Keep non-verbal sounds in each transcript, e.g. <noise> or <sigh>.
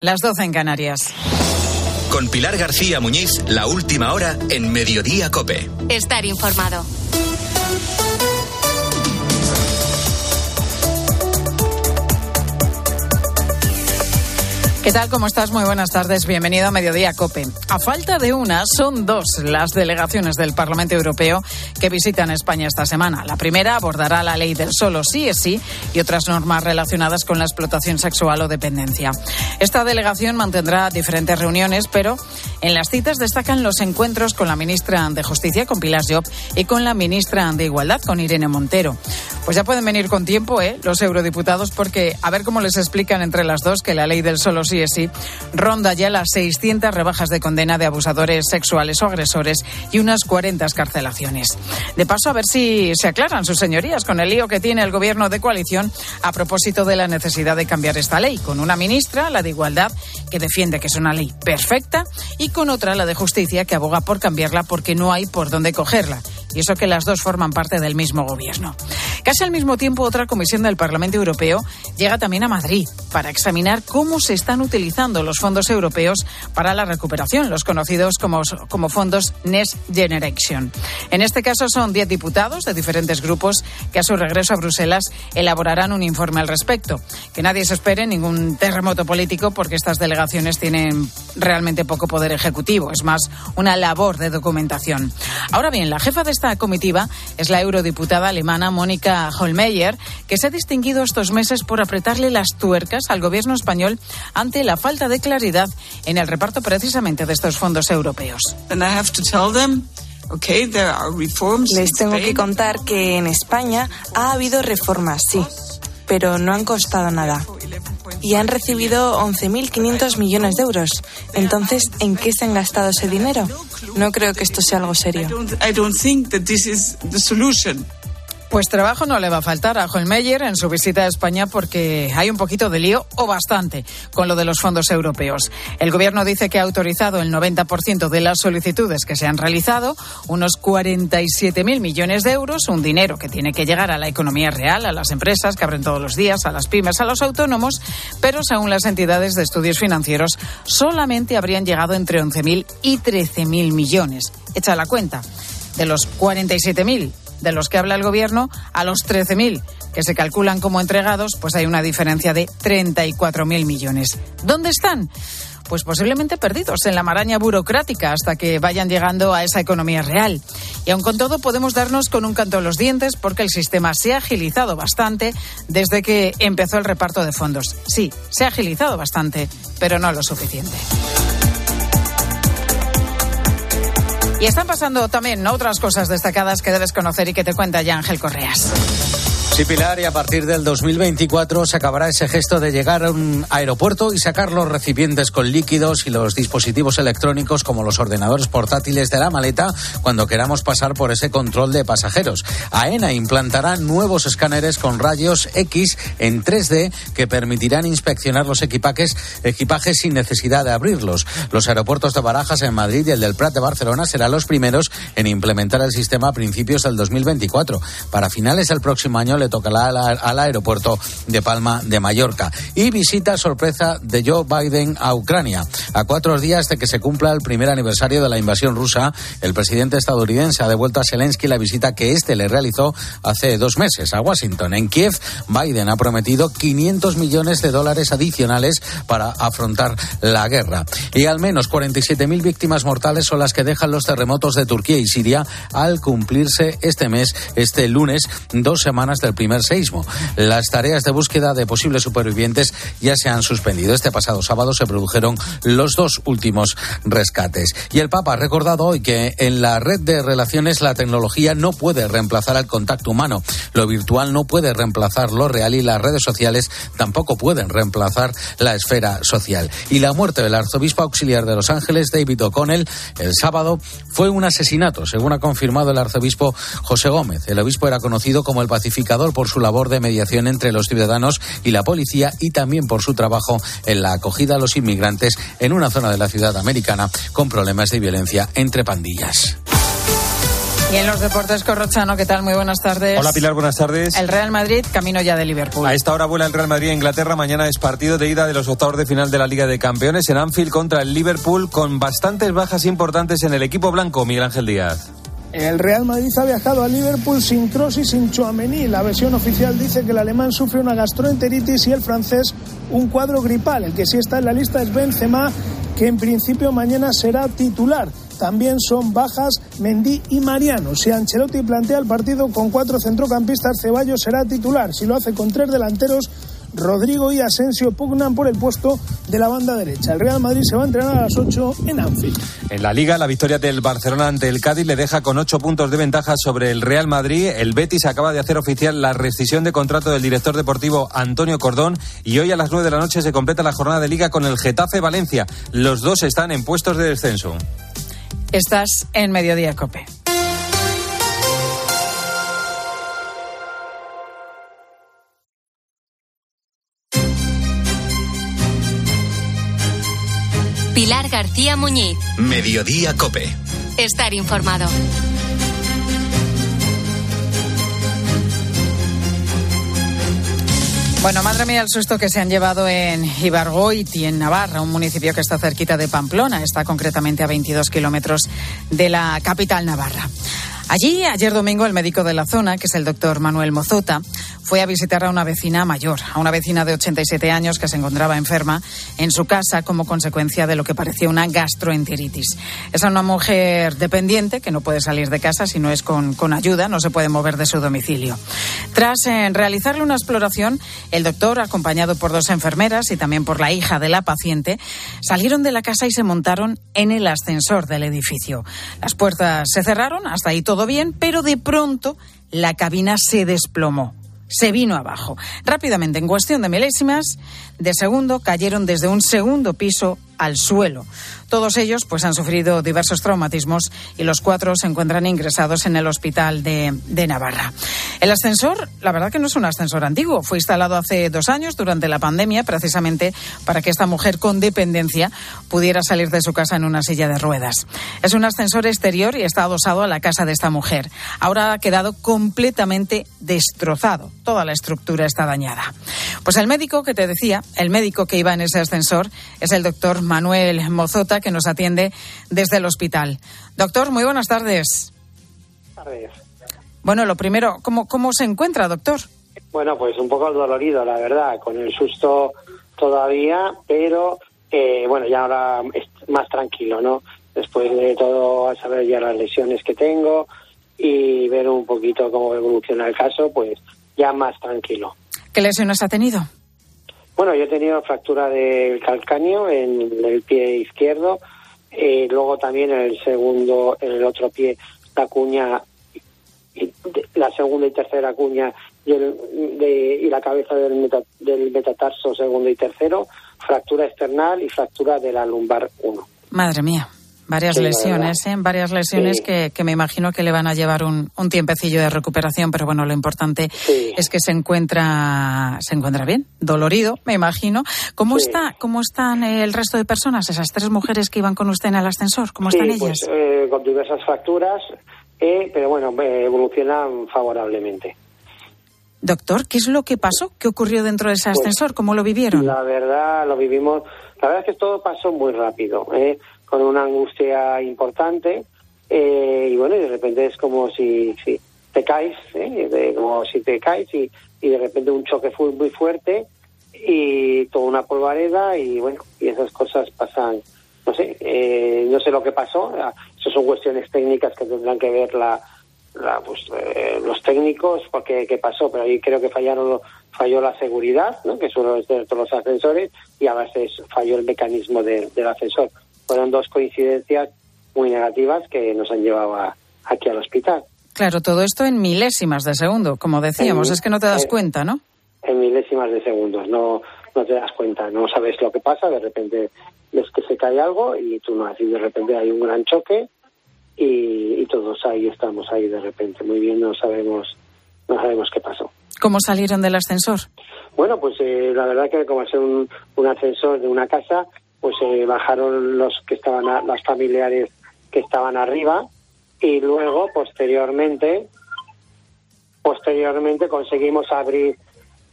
Las 12 en Canarias. Con Pilar García Muñiz, la última hora en Mediodía Cope. Estar informado. ¿Qué tal? ¿Cómo estás? Muy buenas tardes. Bienvenido a Mediodía Cope. A falta de una, son dos las delegaciones del Parlamento Europeo que visitan España esta semana. La primera abordará la ley del solo sí es sí y otras normas relacionadas con la explotación sexual o dependencia. Esta delegación mantendrá diferentes reuniones, pero en las citas destacan los encuentros con la ministra de Justicia, con Pilar Job, y con la ministra de Igualdad, con Irene Montero. Pues ya pueden venir con tiempo, ¿eh? Los eurodiputados, porque a ver cómo les explican entre las dos que la ley del solo sí es sí ronda ya las 600 rebajas de condena de abusadores sexuales o agresores y unas 40 escarcelaciones. De paso, a ver si se aclaran sus señorías con el lío que tiene el gobierno de coalición a propósito de la necesidad de cambiar esta ley, con una ministra, la de Igualdad, que defiende que es una ley perfecta, y con otra, la de Justicia, que aboga por cambiarla porque no hay por dónde cogerla y eso que las dos forman parte del mismo gobierno. Casi al mismo tiempo, otra comisión del Parlamento Europeo llega también a Madrid para examinar cómo se están utilizando los fondos europeos para la recuperación, los conocidos como, como fondos Next Generation. En este caso son 10 diputados de diferentes grupos que a su regreso a Bruselas elaborarán un informe al respecto. Que nadie se espere ningún terremoto político porque estas delegaciones tienen realmente poco poder ejecutivo, es más una labor de documentación. Ahora bien, la jefa de esta comitiva es la eurodiputada alemana Mónica Holmeyer, que se ha distinguido estos meses por apretarle las tuercas al gobierno español ante la falta de claridad en el reparto precisamente de estos fondos europeos. Les tengo que contar que en España ha habido reformas, sí, pero no han costado nada. Y han recibido 11.500 millones de euros. Entonces, ¿en qué se han gastado ese dinero? No creo que esto sea algo serio. Pues trabajo no le va a faltar a Holmeyer en su visita a España porque hay un poquito de lío o bastante con lo de los fondos europeos. El gobierno dice que ha autorizado el 90% de las solicitudes que se han realizado, unos 47.000 millones de euros, un dinero que tiene que llegar a la economía real, a las empresas que abren todos los días, a las pymes, a los autónomos, pero según las entidades de estudios financieros, solamente habrían llegado entre 11.000 y 13.000 millones. Echa la cuenta. De los 47.000 de los que habla el gobierno a los 13.000 que se calculan como entregados, pues hay una diferencia de 34.000 millones. ¿Dónde están? Pues posiblemente perdidos en la maraña burocrática hasta que vayan llegando a esa economía real. Y aun con todo podemos darnos con un canto en los dientes porque el sistema se ha agilizado bastante desde que empezó el reparto de fondos. Sí, se ha agilizado bastante, pero no lo suficiente. Y están pasando también otras cosas destacadas que debes conocer y que te cuenta ya Ángel Correas. Sí, Pilar, y a partir del 2024 se acabará ese gesto de llegar a un aeropuerto y sacar los recipientes con líquidos y los dispositivos electrónicos como los ordenadores portátiles de la maleta cuando queramos pasar por ese control de pasajeros. AENA implantará nuevos escáneres con rayos X en 3D que permitirán inspeccionar los equipajes, equipajes sin necesidad de abrirlos. Los aeropuertos de Barajas en Madrid y el del Prat de Barcelona serán los primeros en implementar el sistema a principios del 2024. Para finales del próximo año le tocará al, aeropuerto de Palma de Mallorca. Y visita sorpresa de Joe Biden a Ucrania. A cuatro días de que se cumpla el primer aniversario de la invasión rusa, el presidente estadounidense ha devuelto a Zelensky la visita que éste le realizó hace dos meses a Washington. En Kiev, Biden ha prometido 500 millones de dólares adicionales para afrontar la guerra. Y al menos 47.000 víctimas mortales son las que dejan los terremotos de Turquía y Siria al cumplirse este mes, este lunes, dos semanas del primer seismo. Las tareas de búsqueda de posibles supervivientes ya se han suspendido. Este pasado sábado se produjeron los dos últimos rescates. Y el Papa ha recordado hoy que en la red de relaciones la tecnología no puede reemplazar al contacto humano. Lo virtual no puede reemplazar lo real y las redes sociales tampoco pueden reemplazar la esfera social. Y la muerte del arzobispo auxiliar de Los Ángeles, David O'Connell, el sábado fue un asesinato, según ha confirmado el arzobispo José Gómez. El obispo era conocido como el pacificador por su labor de mediación entre los ciudadanos y la policía y también por su trabajo en la acogida a los inmigrantes en una zona de la ciudad americana con problemas de violencia entre pandillas. Y en los deportes, Corrochano, ¿qué tal? Muy buenas tardes. Hola Pilar, buenas tardes. El Real Madrid, camino ya de Liverpool. A esta hora vuela el Real Madrid a Inglaterra. Mañana es partido de ida de los octavos de final de la Liga de Campeones en Anfield contra el Liverpool, con bastantes bajas importantes en el equipo blanco, Miguel Ángel Díaz. El Real Madrid ha viajado a Liverpool sin Kroos y sin Chouameni. La versión oficial dice que el alemán sufre una gastroenteritis y el francés un cuadro gripal. El que sí está en la lista es Benzema, que en principio mañana será titular. También son bajas Mendy y Mariano. Si Ancelotti plantea el partido con cuatro centrocampistas, Ceballos será titular. Si lo hace con tres delanteros, Rodrigo y Asensio pugnan por el puesto de la banda derecha. El Real Madrid se va a entrenar a las 8 en Anfield. En la Liga, la victoria del Barcelona ante el Cádiz le deja con 8 puntos de ventaja sobre el Real Madrid. El Betis acaba de hacer oficial la rescisión de contrato del director deportivo Antonio Cordón y hoy a las 9 de la noche se completa la jornada de Liga con el Getafe Valencia. Los dos están en puestos de descenso. Estás en Mediodía Cope. Pilar García Muñiz. Mediodía Cope. Estar informado. Bueno, madre mía, el susto que se han llevado en Ibargoiti, en Navarra, un municipio que está cerquita de Pamplona, está concretamente a 22 kilómetros de la capital navarra. Allí, ayer domingo, el médico de la zona, que es el doctor Manuel Mozota, fue a visitar a una vecina mayor, a una vecina de 87 años que se encontraba enferma en su casa como consecuencia de lo que parecía una gastroenteritis. Es una mujer dependiente que no puede salir de casa si no es con, con ayuda, no se puede mover de su domicilio. Tras eh, realizarle una exploración, el doctor, acompañado por dos enfermeras y también por la hija de la paciente, salieron de la casa y se montaron en el ascensor del edificio. Las puertas se cerraron, hasta ahí todo bien, pero de pronto la cabina se desplomó se vino abajo. Rápidamente, en cuestión de milésimas de segundo, cayeron desde un segundo piso al suelo. Todos ellos pues han sufrido diversos traumatismos y los cuatro se encuentran ingresados en el hospital de, de, Navarra. El ascensor, la verdad que no es un ascensor antiguo, fue instalado hace dos años durante la pandemia precisamente para que esta mujer con dependencia pudiera salir de su casa en una silla de ruedas. Es un ascensor exterior y está adosado a la casa de esta mujer. Ahora ha quedado completamente destrozado. Toda la estructura está dañada. Pues el médico que te decía, el médico que iba en ese ascensor es el doctor Manuel Mozota, que nos atiende desde el hospital. Doctor, muy buenas tardes. Tardes. Bueno, lo primero, ¿cómo, ¿cómo se encuentra, doctor? Bueno, pues un poco dolorido, la verdad, con el susto todavía, pero eh, bueno, ya ahora es más tranquilo, ¿no? Después de todo, saber ya las lesiones que tengo y ver un poquito cómo evoluciona el caso, pues ya más tranquilo. ¿Qué lesiones ha tenido? Bueno, yo he tenido fractura del calcáneo en el pie izquierdo, eh, luego también en el segundo, en el otro pie, la cuña, la segunda y tercera cuña y, la cabeza del, del metatarso segundo y tercero, fractura external y fractura de la lumbar 1. Madre mía. Varias sí, lesiones, ¿eh? Varias lesiones sí. que, que, me imagino que le van a llevar un, un tiempecillo de recuperación, pero bueno, lo importante sí. es que se encuentra, se encuentra bien, dolorido, me imagino. ¿Cómo está, cómo están el resto de personas, esas tres mujeres que iban con usted en el ascensor? ¿Cómo están ellas? Pues, eh, con diversas fracturas, eh, pero bueno, evolucionan favorablemente. Doctor, ¿qué es lo que pasó? ¿Qué ocurrió dentro de ese ascensor? Pues, ¿Cómo lo vivieron? La verdad, lo vivimos. La verdad es que todo pasó muy rápido. ¿eh? Con una angustia importante eh, y bueno, y de repente es como si, si te caes, ¿eh? de, como si te caes y, de repente un choque fue muy fuerte y toda una polvareda y bueno, y esas cosas pasan, no sé, eh, no sé lo que pasó, eso son cuestiones técnicas que tendrán que ver la, la pues, eh, los técnicos porque qué pasó, pero ahí creo que fallaron falló la seguridad, ¿no? que suele ser todos los ascensores y a veces falló el mecanismo de, del ascensor fueron dos coincidencias muy negativas que nos han llevado a, aquí al hospital. Claro, todo esto en milésimas de segundo, como decíamos, en, es que no te das en, cuenta, ¿no? En milésimas de segundos, no, no te das cuenta, no sabes lo que pasa, de repente ves que se cae algo y tú no, así de repente hay un gran choque y, y todos ahí estamos ahí de repente, muy bien, no sabemos, no sabemos qué pasó. ¿Cómo salieron del ascensor? Bueno, pues eh, la verdad que como es un, un ascensor de una casa, pues eh, bajaron los que estaban a, las familiares que estaban arriba y luego posteriormente posteriormente conseguimos abrir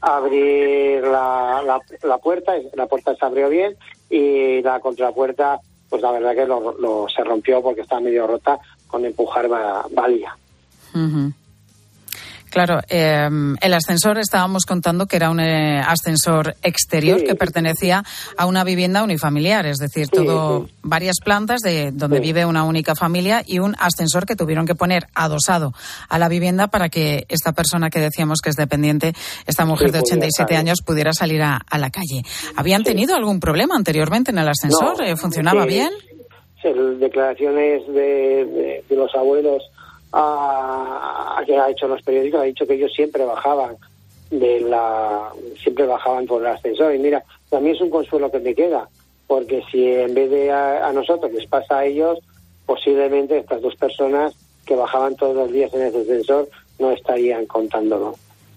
abrir la, la, puerta la puerta se abrió bien y la contrapuerta pues la verdad que lo, se rompió porque estaba medio rota con empujar valía Claro, em, el ascensor estábamos contando que era un eh, ascensor exterior que pertenecía a una vivienda unifamiliar, es decir, todo varias plantas de donde vive una única familia y un ascensor que tuvieron que poner adosado a la vivienda para que esta persona que decíamos que es dependiente, esta mujer de 87 años, pudiera salir a, la calle. ¿Habían tenido algún problema anteriormente en el ascensor? Eh, ¿Funcionaba bien? declaraciones de los abuelos a, que ha hecho los periódicos, ha dicho que ellos siempre bajaban de la siempre bajaban por el ascensor. Y mira también es un consuelo que me queda porque si en vez de a, nosotros les pasa a ellos posiblemente estas dos personas que bajaban todos los días en ese ascensor no estarían contándolo.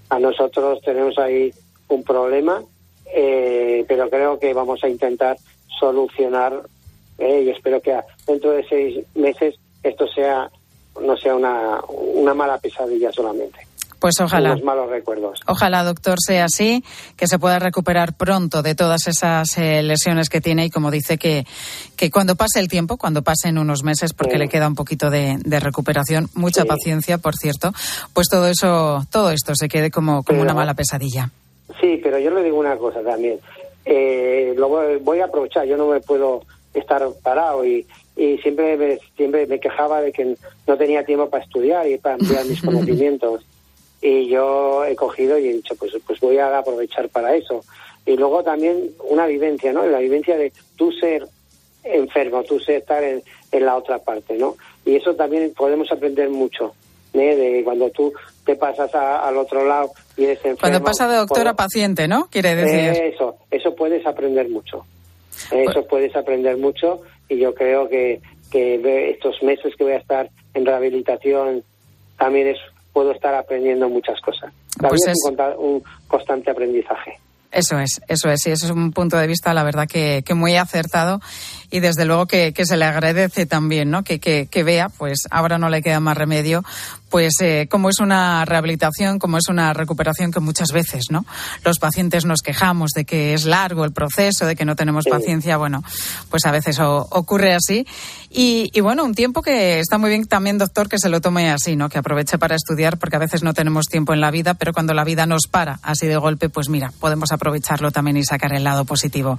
A nosotros tenemos ahí un problema eh, pero creo que vamos a intentar solucionar eh, y espero que dentro de seis meses esto sea no sea una, una mala pesadilla solamente. Pues ojalá. Unos malos recuerdos. Ojalá, doctor, sea así, que se pueda recuperar pronto de todas esas eh, lesiones que tiene y como dice que, que cuando pase el tiempo, cuando pasen unos meses, porque le queda un poquito de, recuperación, mucha paciencia, por cierto, pues todo eso, todo esto se quede como, como una mala pesadilla. Sí, pero yo le digo una cosa también. Eh, lo voy a aprovechar, yo no me puedo estar parado y, y siempre me, siempre me quejaba de que no tenía tiempo para estudiar y para ampliar mis <laughs> conocimientos. Y yo he cogido y he dicho, pues, pues voy a aprovechar para eso. Y luego también una vivencia, ¿no? La vivencia de tú ser enfermo, tú ser estar en, la otra parte, ¿no? Y eso también podemos aprender mucho, ¿eh? De cuando tú te pasas al otro lado y eres enfermo. Cuando pasa de doctor a paciente, ¿no? Quiere decir. eso, eso puedes aprender mucho. Eso pues puedes aprender mucho y yo creo que, que estos meses que voy a estar en rehabilitación también es puedo estar aprendiendo muchas cosas. También pues es, un, constante aprendizaje. Eso es, eso es, y eso es un punto de vista, la verdad, que, que muy acertado y desde luego que, que, se le agradece también, ¿no? Que, que, que, vea, pues ahora no le queda más remedio, pues eh, como es una rehabilitación, como es una recuperación que muchas veces, ¿no? Los pacientes nos quejamos de que es largo el proceso, de que no tenemos paciencia, bueno, pues a veces ocurre así. Y, y, bueno, un tiempo que está muy bien también, doctor, que se lo tome así, ¿no? Que aproveche para estudiar, porque a veces no tenemos tiempo en la vida, pero cuando la vida nos para así de golpe, pues mira, podemos aprovecharlo también y sacar el lado positivo.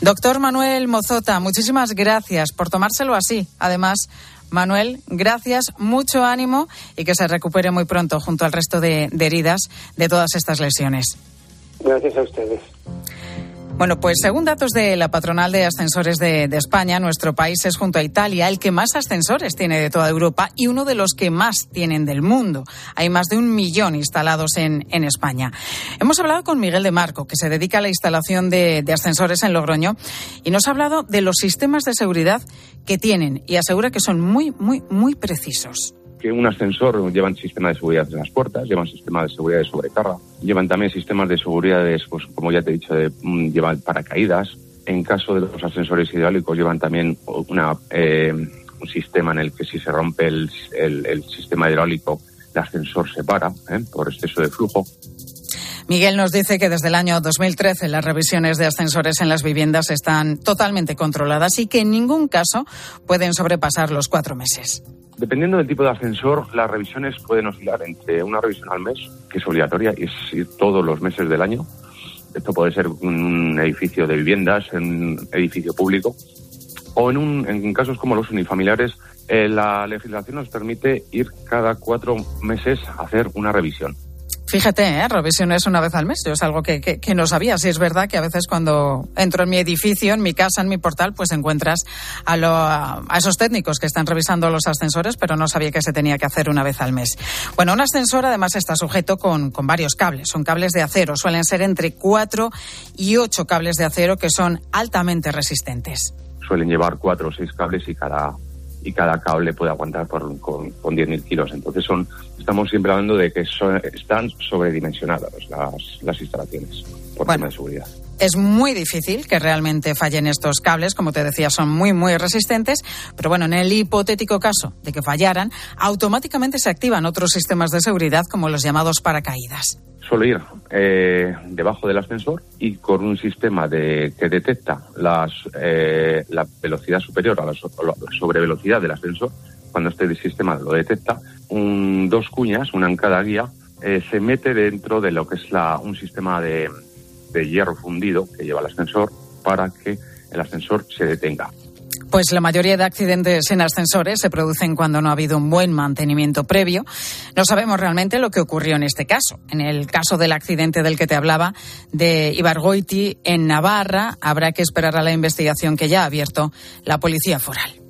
Doctor Manuel Mozota, muchísimas gracias por tomárselo así. Además, Manuel, gracias, mucho ánimo y que se recupere muy pronto junto al resto de, heridas de todas estas lesiones. Gracias a ustedes. Bueno, pues según datos de la patronal de ascensores de, España, nuestro país es junto a Italia el que más ascensores tiene de toda Europa y uno de los que más tienen del mundo. Hay más de un millón instalados en, en España. Hemos hablado con Miguel de Marco, que se dedica a la instalación de, de ascensores en Logroño, y nos ha hablado de los sistemas de seguridad que tienen y asegura que son muy, muy, muy precisos que un ascensor llevan sistema de seguridad en las puertas, llevan sistema de seguridad de sobrecarga, llevan también sistemas de seguridad, pues, como ya te he dicho, de, mm, llevan paracaídas. En caso de los ascensores hidráulicos llevan también eh, un sistema en el que si se rompe el, el, sistema hidráulico, el ascensor se para ¿eh? por exceso de flujo. Miguel nos dice que desde el año 2013 las revisiones de ascensores en las viviendas están totalmente controladas y que en ningún caso pueden sobrepasar los cuatro meses. Dependiendo del tipo de ascensor, las revisiones pueden oscilar entre una revisión al mes, que es obligatoria, y es todos los meses del año. Esto puede ser un edificio de viviendas, en un edificio público, o en, un, en casos como los unifamiliares, eh, la legislación nos permite ir cada cuatro meses a hacer una revisión. Fíjate, ¿eh? revisiones una vez al mes. Yo es algo que, que, no sabía. Si es verdad que a veces cuando entro en mi edificio, en mi casa, en mi portal, pues encuentras a, lo, a, esos técnicos que están revisando los ascensores, pero no sabía que se tenía que hacer una vez al mes. Bueno, un ascensor además está sujeto con, con varios cables. Son cables de acero. Suelen ser entre cuatro y ocho cables de acero que son altamente resistentes. Suelen llevar cuatro o seis cables y cada y cada cable puede aguantar por, con, con 10.000 kilos. Entonces son, estamos siempre hablando de que son, están sobredimensionadas las, las instalaciones por tema de seguridad. Es muy difícil que realmente fallen estos cables, como te decía, son muy, muy resistentes, pero bueno, en el hipotético caso de que fallaran, automáticamente se activan otros sistemas de seguridad como los llamados paracaídas. Suelo ir eh, debajo del ascensor y con un sistema de, que detecta las, eh, la velocidad superior a la, sobrevelocidad del ascensor, cuando este sistema lo detecta, un, dos cuñas, una en cada guía, eh, se mete dentro de lo que es la, un sistema de, de hierro fundido que lleva el ascensor para que el ascensor se detenga. Pues la mayoría de accidentes en ascensores se producen cuando no ha habido un buen mantenimiento previo. No sabemos realmente lo que ocurrió en este caso. En el caso del accidente del que te hablaba de Ibargoiti en Navarra, habrá que esperar a la investigación que ya ha abierto la Policía Foral.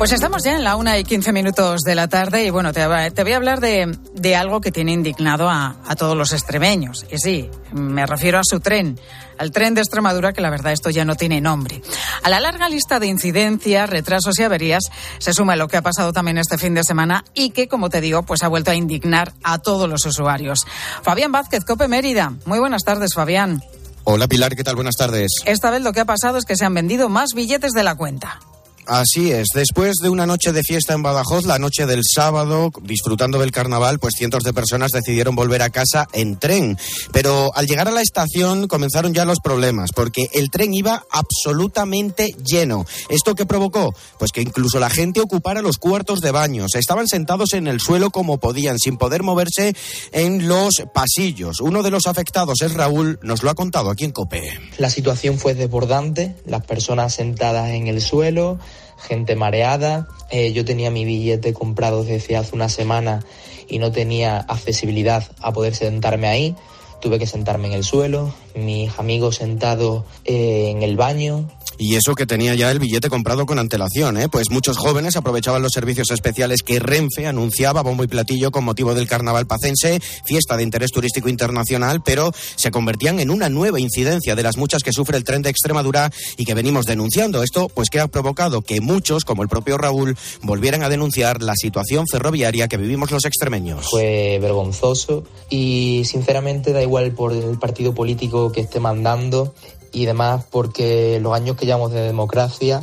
Pues estamos ya en la una y quince minutos de la tarde y bueno, te, voy a hablar de, algo que tiene indignado a, todos los extremeños. Y sí, me refiero a su tren, al tren de Extremadura, que la verdad esto ya no tiene nombre. A la larga lista de incidencias, retrasos y averías se suma lo que ha pasado también este fin de semana y que, como te digo, pues ha vuelto a indignar a todos los usuarios. Fabián Vázquez, Cope Mérida. Muy buenas tardes, Fabián. Hola Pilar, ¿qué tal? Buenas tardes. Esta vez lo que ha pasado es que se han vendido más billetes de la cuenta. Así es. Después de una noche de fiesta en Badajoz, la noche del sábado, disfrutando del carnaval, pues cientos de personas decidieron volver a casa en tren. Pero al llegar a la estación comenzaron ya los problemas, porque el tren iba absolutamente lleno. ¿Esto qué provocó? Pues que incluso la gente ocupara los cuartos de baños. Estaban sentados en el suelo como podían, sin poder moverse en los pasillos. Uno de los afectados es Raúl, nos lo ha contado aquí en COPE. La situación fue desbordante, las personas sentadas en el suelo gente mareada. Eh, yo tenía mi billete comprado desde hace una semana y no tenía accesibilidad a poder sentarme ahí. Tuve que sentarme en el suelo, mis amigos sentados eh, en el baño, y eso que tenía ya el billete comprado con antelación, ¿eh? Pues muchos jóvenes aprovechaban los servicios especiales que Renfe anunciaba bombo y platillo con motivo del carnaval pacense, fiesta de interés turístico internacional, pero se convertían en una nueva incidencia de las muchas que sufre el tren de Extremadura y que venimos denunciando. Esto, pues, que ha provocado que muchos, como el propio Raúl, volvieran a denunciar la situación ferroviaria que vivimos los extremeños. Fue vergonzoso y, sinceramente, da igual por el partido político que esté mandando y demás porque los años que llevamos de democracia,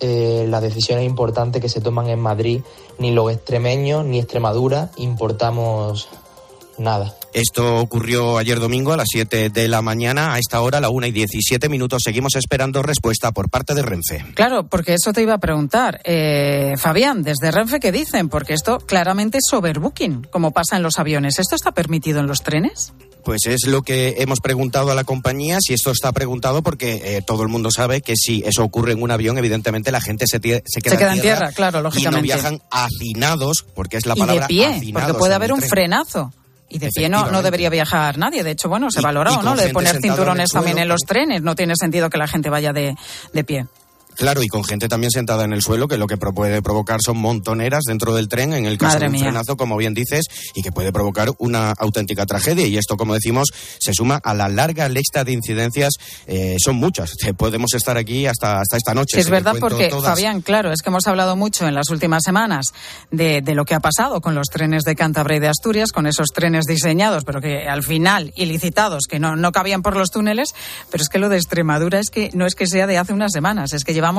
eh, las decisiones importantes que se toman en Madrid, ni los extremeños ni Extremadura importamos nada. Esto ocurrió ayer domingo a las 7 de la mañana. A esta hora, a la 1 y 17 minutos, seguimos esperando respuesta por parte de Renfe. Claro, porque eso te iba a preguntar. Eh, Fabián, desde Renfe, ¿qué dicen? Porque esto claramente es overbooking, como pasa en los aviones. ¿Esto está permitido en los trenes? Pues es lo que hemos preguntado a la compañía, si esto está preguntado, porque eh, todo el mundo sabe que si eso ocurre en un avión, evidentemente la gente se, se queda, se queda en, tierra, claro, lógicamente. Y no viajan hacinados, porque es la palabra y de pie, porque puede haber un frenazo. Y de pie no, no, debería viajar nadie. De hecho, bueno, se valoró, ¿no? de poner cinturones también en los trenes. No tiene sentido que la gente vaya de, de pie. Claro, y con gente también sentada en el suelo, que lo que puede provocar son montoneras dentro del tren, en el caso de un frenazo, como bien dices, y que puede provocar una auténtica tragedia. Y esto, como decimos, se suma a la larga lista de incidencias. Eh, son muchas. <laughs> Podemos estar aquí hasta, hasta esta noche. es verdad, porque, Fabián, claro, es que hemos hablado mucho en las últimas semanas de, de lo que ha pasado con los trenes de Cantabria y de Asturias, con esos trenes diseñados, pero que al final, ilicitados, que no, no cabían por los túneles. Pero es que lo de Extremadura es que no es que sea de hace unas semanas, es que llevamos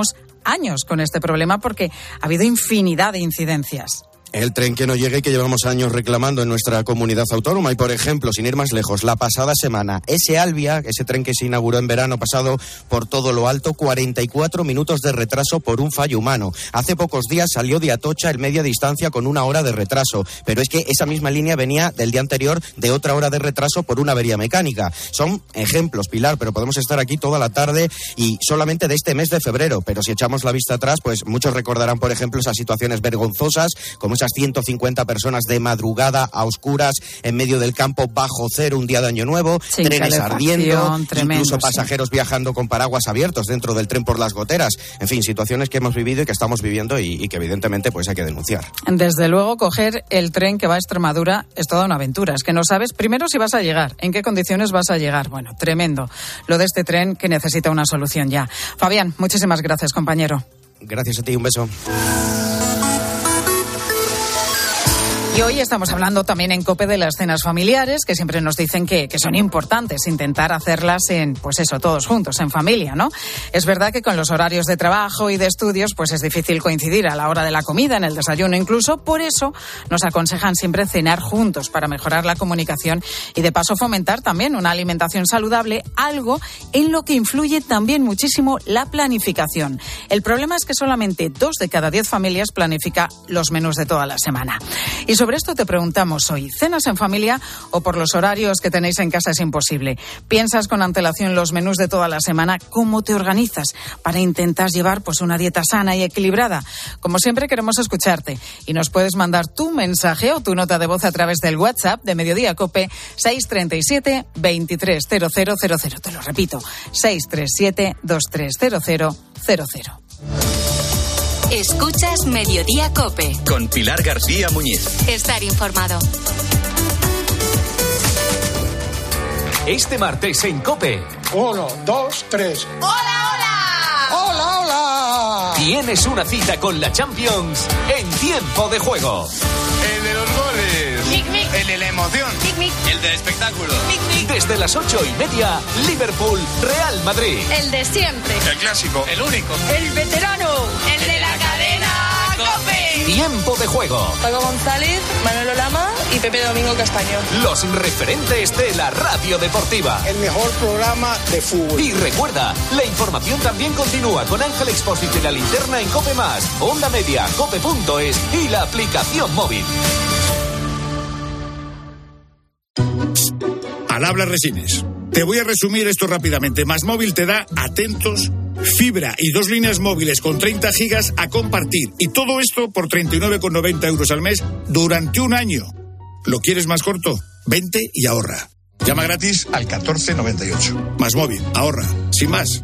años con este problema porque ha habido infinidad de incidencias. El tren que no llegue y que llevamos años reclamando en nuestra comunidad autónoma. Y, por ejemplo, sin ir más lejos, la pasada semana, ese Albia, ese tren que se inauguró en verano pasado por todo lo alto, 44 minutos de retraso por un fallo humano. Hace pocos días salió de Atocha el media distancia con una hora de retraso. Pero es que esa misma línea venía del día anterior de otra hora de retraso por una avería mecánica. Son ejemplos, Pilar, pero podemos estar aquí toda la tarde y solamente de este mes de febrero. Pero si echamos la vista atrás, pues muchos recordarán, por ejemplo, esas situaciones vergonzosas, como esas 150 personas de madrugada a oscuras en medio del campo bajo cero un día de Año Nuevo, trenes ardiendo, incluso pasajeros viajando con paraguas abiertos dentro del tren por las goteras. En fin, situaciones que hemos vivido y que estamos viviendo y, que evidentemente pues hay que denunciar. Desde luego, coger el tren que va a Extremadura es toda una aventura. Es que no sabes primero si vas a llegar, en qué condiciones vas a llegar. Bueno, tremendo. Lo de este tren que necesita una solución ya. Fabián, muchísimas gracias, compañero. Gracias a ti, un beso. Hoy estamos hablando también en COPE de las cenas familiares, que siempre nos dicen que, que, son importantes, intentar hacerlas en, pues eso, todos juntos, en familia, ¿no? Es verdad que con los horarios de trabajo y de estudios, pues es difícil coincidir a la hora de la comida, en el desayuno incluso. Por eso nos aconsejan siempre cenar juntos para mejorar la comunicación y de paso fomentar también una alimentación saludable, algo en lo que influye también muchísimo la planificación. El problema es que solamente dos de cada diez familias planifica los menús de toda la semana. Y sobre esto te preguntamos hoy, ¿cenas en familia o por los horarios que tenéis en casa es imposible? ¿Piensas con antelación los menús de toda la semana? ¿Cómo te organizas para intentar llevar pues una dieta sana y equilibrada? Como siempre queremos escucharte y nos puedes mandar tu mensaje o tu nota de voz a través del WhatsApp de Mediodía Cope 637 230000. Te lo repito, 637 230000. Escuchas Mediodía Cope. Con Pilar García Muñiz. Estar informado. Este martes en Cope. Uno, dos, tres. ¡Hola, hola! ¡Hola, hola! Tienes una cita con la Champions en tiempo de juego. El de los goles. Mic, mic. El de la emoción. Mic, mic. El del espectáculo. Mic, mic. Desde las ocho y media, Liverpool, Real Madrid. El de siempre. El clásico. El único. El veterano. El de cadena Cope. Tiempo de juego. Paco González, Manolo Lama y Pepe Domingo Castaño. Los referentes de la radio deportiva. El mejor programa de fútbol. Y recuerda, la información también continúa con Ángel Expósito y la linterna en Cope Más, Onda Media, Cope.es y la aplicación móvil. Al habla Resines. Te voy a resumir esto rápidamente. Más móvil te da atentos, fibra y dos líneas móviles con 30 gigas a compartir. Y todo esto por 39,90 euros al mes durante un año. ¿Lo quieres más corto? Vente y ahorra. Llama gratis al 1498. Más móvil, ahorra. Sin más.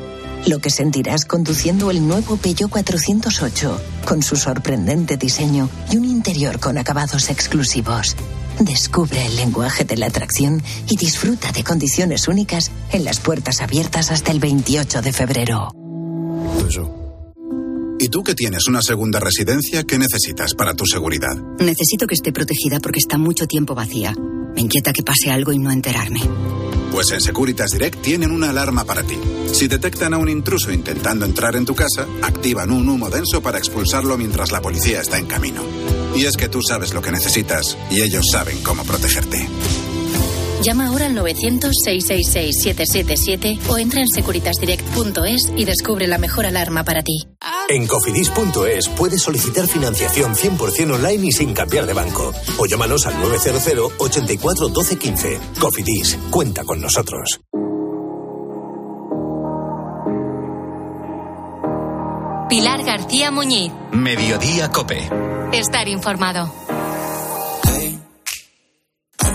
Lo que sentirás conduciendo el nuevo Peugeot 408, con su sorprendente diseño y un interior con acabados exclusivos. Descubre el lenguaje de la atracción y disfruta de condiciones únicas en las puertas abiertas hasta el 28 de febrero. ¿Y tú que tienes una segunda residencia, qué necesitas para tu seguridad? Necesito que esté protegida porque está mucho tiempo vacía. Me inquieta que pase algo y no enterarme. Pues en Securitas Direct tienen una alarma para ti. Si detectan a un intruso intentando entrar en tu casa, activan un humo denso para expulsarlo mientras la policía está en camino. Y es que tú sabes lo que necesitas y ellos saben cómo protegerte. Llama ahora al 900-666-777 o entra en securitasdirect.es y descubre la mejor alarma para ti. En cofidis.es puedes solicitar financiación 100% online y sin cambiar de banco. O llámanos al 900 84 12 15. Cofidis, cuenta con nosotros. Pilar García Muñiz. Mediodía Cope. Estar informado.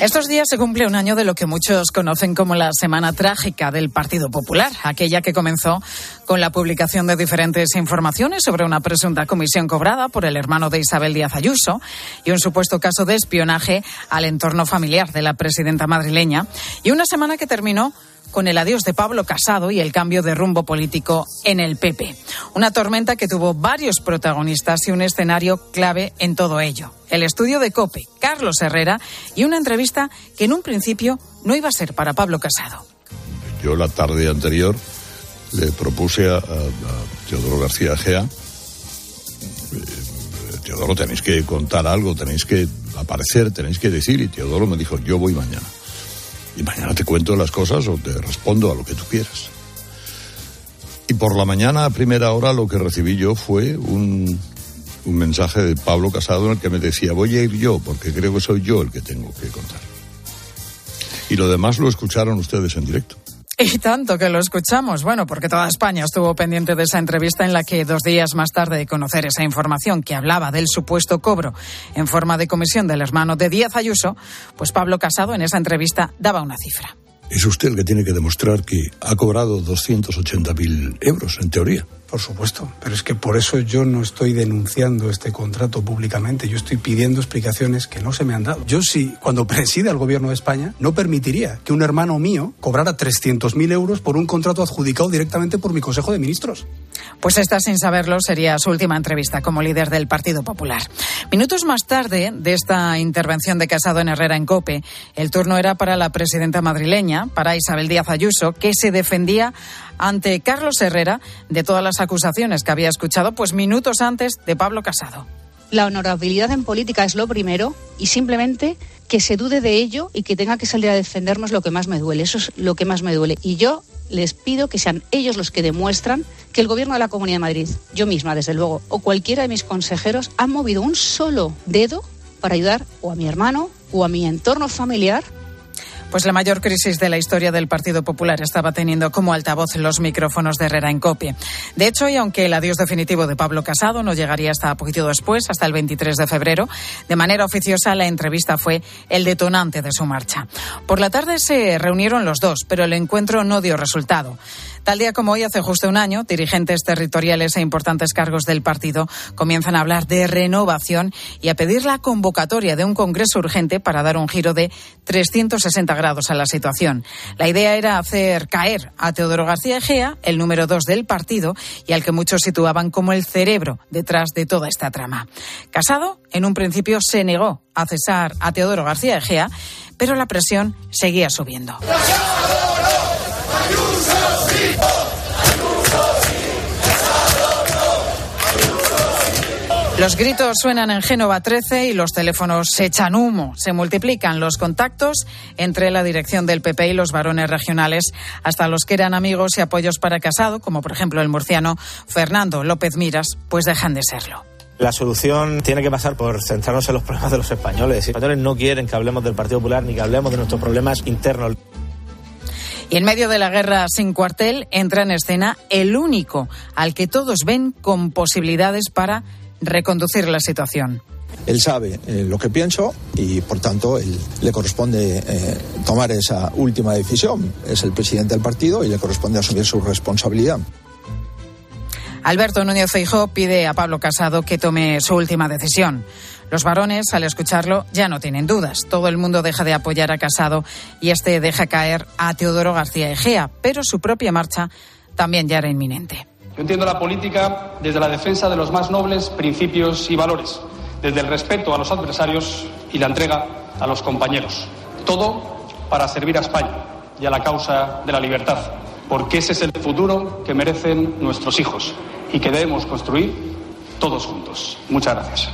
Estos días se cumple un año de lo que muchos conocen como la Semana Trágica del Partido Popular, aquella que comenzó con la publicación de diferentes informaciones sobre una presunta comisión cobrada por el hermano de Isabel Díaz Ayuso y un supuesto caso de espionaje al entorno familiar de la presidenta madrileña, y una semana que terminó con el adiós de Pablo Casado y el cambio de rumbo político en el PP. Una tormenta que tuvo varios protagonistas y un escenario clave en todo ello. El estudio de COPE, Carlos Herrera y una entrevista que en un principio no iba a ser para Pablo Casado. Yo la tarde anterior le propuse a, Teodoro García Gea, eh, Teodoro tenéis que contar algo, tenéis que aparecer, tenéis que decir, y Teodoro me dijo, yo voy mañana. Y mañana te cuento las cosas o te respondo a lo que tú quieras. Y por la mañana, a primera hora, lo que recibí yo fue un, un mensaje de Pablo Casado en el que me decía, voy a ir yo, porque creo que soy yo el que tengo que contar. Y lo demás lo escucharon ustedes en directo. <laughs> Y tanto que lo escuchamos, bueno, porque toda España estuvo pendiente de esa entrevista en la que dos días más tarde de conocer esa información que hablaba del supuesto cobro en forma de comisión del hermano de Díaz Ayuso, pues Pablo Casado en esa entrevista daba una cifra. Es usted el que tiene que demostrar que ha cobrado 280.000 euros, en teoría. Por supuesto, pero es que por eso yo no estoy denunciando este contrato públicamente, yo estoy pidiendo explicaciones que no se me han dado. Yo sí, cuando <laughs> presida el gobierno de España, no permitiría que un hermano mío cobrara 300.000 euros por un contrato adjudicado directamente por mi Consejo de Ministros. Pues esta, sin saberlo, sería su última entrevista como líder del Partido Popular. Minutos más tarde de esta intervención de Casado en Herrera en COPE, el turno era para la presidenta madrileña, para Isabel Díaz Ayuso, que se defendía ante Carlos Herrera de todas las acusaciones que había escuchado pues minutos antes de Pablo Casado. La honorabilidad en política es lo primero y simplemente que se dude de ello y que tenga que salir a defendernos lo que más me duele. Eso es lo que más me duele. Y yo les pido que sean ellos los que demuestran que el gobierno de la Comunidad de Madrid, yo misma desde luego, o cualquiera de mis consejeros han movido un solo dedo para ayudar o a mi hermano o a mi entorno familiar pues la mayor crisis de la historia del Partido Popular estaba teniendo como altavoz los micrófonos de Herrera en copia. De hecho, y aunque el adiós definitivo de Pablo Casado no llegaría hasta poquito después, hasta el 23 de febrero, de manera oficiosa la entrevista fue el detonante de su marcha. Por la tarde se reunieron los dos, pero el encuentro no dio resultado. Tal día como hoy, hace justo un año, dirigentes territoriales e importantes cargos del partido comienzan a hablar de renovación y a pedir la convocatoria de un congreso urgente para dar un giro de 360 grados a la situación. La idea era hacer caer a Teodoro García Egea, el número dos del partido, y al que muchos situaban como el cerebro detrás de toda esta trama. Casado, en un principio, se negó a cesar a Teodoro García Egea, pero la presión seguía subiendo. Los gritos suenan en Génova 13 y los teléfonos se echan humo. Se multiplican los contactos entre la dirección del PP y los varones regionales, hasta los que eran amigos y apoyos para Casado, como por ejemplo el murciano Fernando López Miras, pues dejan de serlo. La solución tiene que pasar por centrarnos en los problemas de los españoles. Los españoles no quieren que hablemos del Partido Popular ni que hablemos de nuestros problemas internos. Y en medio de la guerra sin cuartel entra en escena el único al que todos ven con posibilidades para reconducir la situación. Él sabe eh, lo que pienso y, por tanto, él, le corresponde eh, tomar esa última decisión. Es el presidente del partido y le corresponde asumir su responsabilidad. Alberto Núñez Feijóo pide a Pablo Casado que tome su última decisión. Los varones, al escucharlo, ya no tienen dudas. Todo el mundo deja de apoyar a Casado y este deja caer a Teodoro García Egea, pero su propia marcha también ya era inminente. Yo entiendo la política desde la defensa de los más nobles principios y valores, desde el respeto a los adversarios y la entrega a los compañeros. Todo para servir a España y a la causa de la libertad, porque ese es el futuro que merecen nuestros hijos y que debemos construir todos juntos. Muchas gracias.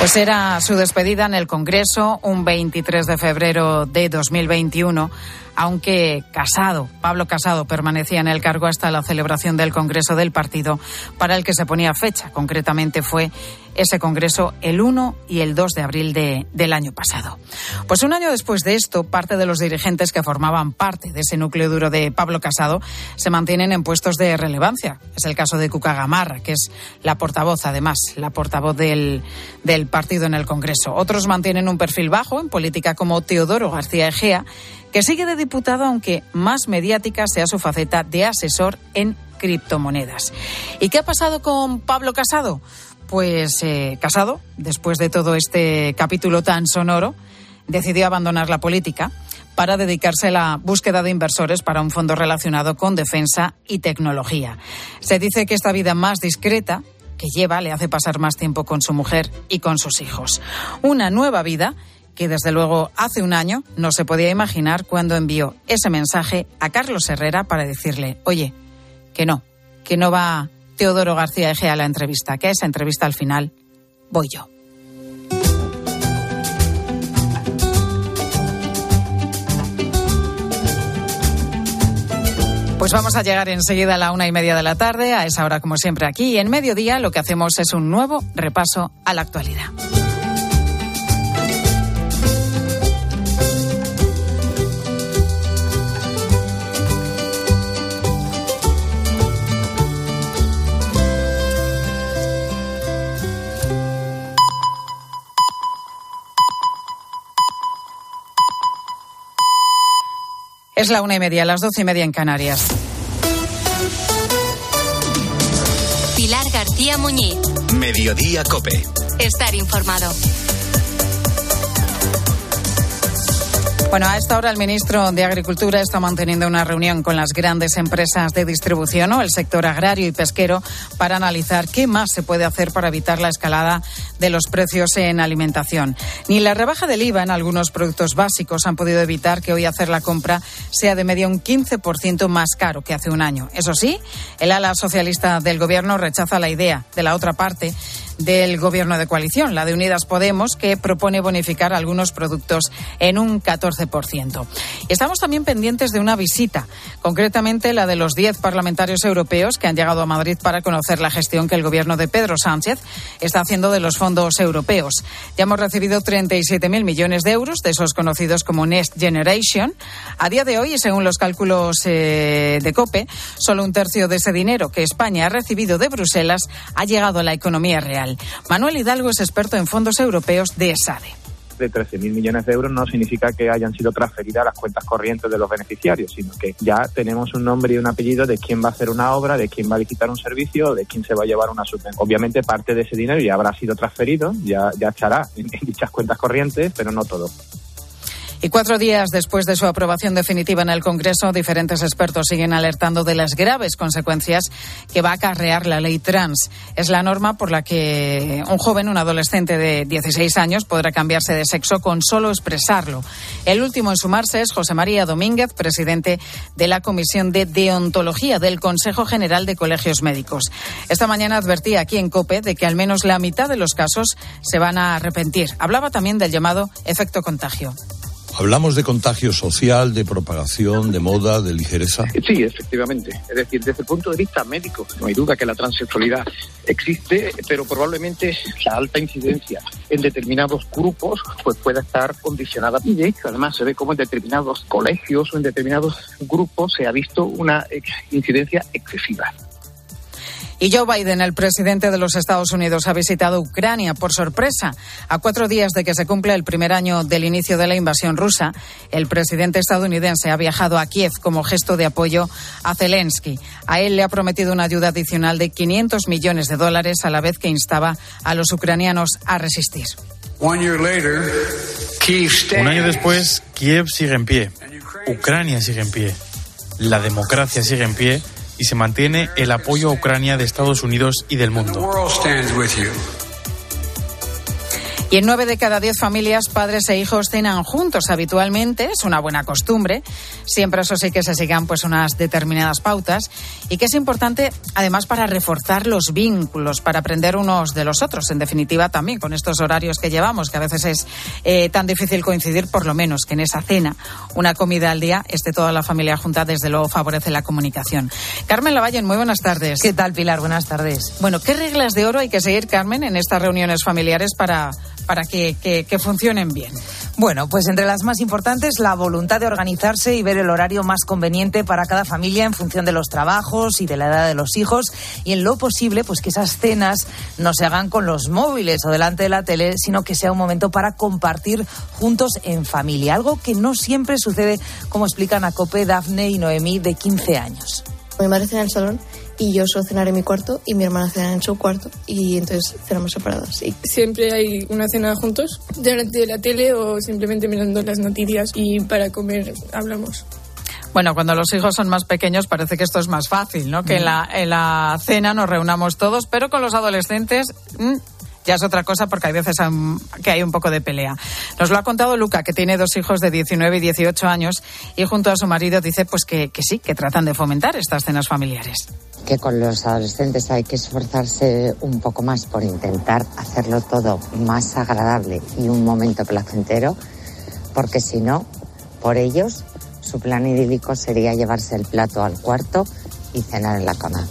Pues era su despedida en el Congreso un 23 de febrero de 2021, aunque Casado, Pablo Casado, permanecía en el cargo hasta la celebración del Congreso del partido, para el que se ponía fecha. Concretamente fue ese Congreso el 1 y el 2 de abril de, del año pasado. Pues un año después de esto, parte de los dirigentes que formaban parte de ese núcleo duro de Pablo Casado se mantienen en puestos de relevancia. Es el caso de Cuca Gamarra, que es la portavoz, además, la portavoz del, del partido en el Congreso. Otros mantienen un perfil bajo en política como Teodoro García Egea, que sigue de diputado, aunque más mediática sea su faceta de asesor en criptomonedas. ¿Y qué ha pasado con Pablo Casado? Pues eh, Casado, después de todo este capítulo tan sonoro, decidió abandonar la política. para dedicarse a la búsqueda de inversores para un fondo relacionado con defensa y tecnología. Se dice que esta vida más discreta que lleva le hace pasar más tiempo con su mujer y con sus hijos. Una nueva vida que desde luego hace un año no se podía imaginar cuando envió ese mensaje a Carlos Herrera para decirle, oye, que no, que no va Teodoro García Eje a la entrevista, que a esa entrevista al final voy yo. Pues vamos a llegar enseguida a la una y media de la tarde, a esa hora como siempre aquí. Y en mediodía lo que hacemos es un nuevo repaso a la actualidad. Es la una y media, las doce y media en Canarias. Pilar García Muñiz. Mediodía Cope. Estar informado. Bueno, a esta hora el ministro de Agricultura está manteniendo una reunión con las grandes empresas de distribución o el sector agrario y pesquero para analizar qué más se puede hacer para evitar la escalada de los precios en alimentación. Ni la rebaja del IVA en algunos productos básicos han podido evitar que hoy hacer la compra sea de media un 15% más caro que hace un año. Eso sí, el ala socialista del gobierno rechaza la idea de la otra parte del gobierno de coalición, la de Unidas Podemos, que propone bonificar algunos productos en un 14%. Y estamos también pendientes de una visita, concretamente la de los 10 parlamentarios europeos que han llegado a Madrid para conocer la gestión que el gobierno de Pedro Sánchez está haciendo de los fondos europeos. Ya hemos recibido 37.000 millones de euros, de esos conocidos como Next Generation. A día de hoy, según los cálculos eh, de COPE, solo un tercio de ese dinero que España ha recibido de Bruselas ha llegado a la economía real. Manuel Hidalgo es experto en fondos europeos de ESADE de 13.000 millones de euros no significa que hayan sido transferidas a las cuentas corrientes de los beneficiarios, sino que ya tenemos un nombre y un apellido de quién va a hacer una obra, de quién va a licitar un servicio, de quién se va a llevar una subvención. Obviamente parte de ese dinero ya habrá sido transferido, ya, ya estará en dichas cuentas corrientes, pero no todo. Y cuatro días después de su aprobación definitiva en el Congreso, diferentes expertos siguen alertando de las graves consecuencias que va a acarrear la ley trans. Es la norma por la que un joven, un adolescente de 16 años, podrá cambiarse de sexo con solo expresarlo. El último en sumarse es José María Domínguez, presidente de la Comisión de Deontología del Consejo General de Colegios Médicos. Esta mañana advertía aquí en COPE de que al menos la mitad de los casos se van a arrepentir. Hablaba también del llamado efecto contagio. ¿Hablamos de contagio social, de propagación, de moda, de ligereza? Sí, efectivamente. Es decir, desde el punto de vista médico, no hay duda que la transexualidad existe, pero probablemente la alta incidencia en determinados grupos pues pueda estar condicionada. Y de hecho, además, se ve como en determinados colegios o en determinados grupos se ha visto una incidencia excesiva. Y Joe Biden, el presidente de los Estados Unidos, ha visitado Ucrania por sorpresa. A cuatro días de que se cumple el primer año del inicio de la invasión rusa, el presidente estadounidense ha viajado a Kiev como gesto de apoyo a Zelensky. A él le ha prometido una ayuda adicional de 500 millones de dólares a la vez que instaba a los ucranianos a resistir. Un año después, Kiev sigue en pie, Ucrania sigue en pie, la democracia sigue en pie y se mantiene el apoyo a Ucrania de Estados Unidos y del mundo. Y en nueve de cada diez familias, padres e hijos cenan juntos habitualmente. Es una buena costumbre. Siempre eso sí que se sigan pues unas determinadas pautas. Y que es importante además para reforzar los vínculos, para aprender unos de los otros. En definitiva también con estos horarios que llevamos, que a veces es eh, tan difícil coincidir, por lo menos que en esa cena, una comida al día, esté toda la familia junta, desde luego favorece la comunicación. Carmen Lavalle, muy buenas tardes. ¿Qué tal, Pilar? Buenas tardes. Bueno, ¿qué reglas de oro hay que seguir, Carmen, en estas reuniones familiares para para que, que, funcionen bien? Bueno, pues entre las más importantes, la voluntad de organizarse y ver el horario más conveniente para cada familia en función de los trabajos y de la edad de los hijos. Y en lo posible, pues que esas cenas no se hagan con los móviles o delante de la tele, sino que sea un momento para compartir juntos en familia. Algo que no siempre sucede, como explican a Cope, Dafne y Noemí, de 15 años. Mi madre está en el salón y yo suelo cenar en mi cuarto y mi hermana cena en su cuarto y entonces cenamos separadas. Y Siempre hay una cena juntos, delante de la tele o simplemente mirando las noticias y para comer hablamos. Bueno, cuando los hijos son más pequeños parece que esto es más fácil, ¿no? Que en la, en la cena nos reunamos todos, pero con los adolescentes mm, ya es otra cosa porque hay veces que hay un poco de pelea. Nos lo ha contado Luca, que tiene dos hijos de 19 y 18 años y junto a su marido dice pues que, que sí, que tratan de fomentar estas cenas familiares. que con los adolescentes hay que esforzarse un poco más por intentar hacerlo todo más agradable y un momento placentero, porque si no, por ellos, su plan idílico sería llevarse el plato al cuarto y cenar en la cama.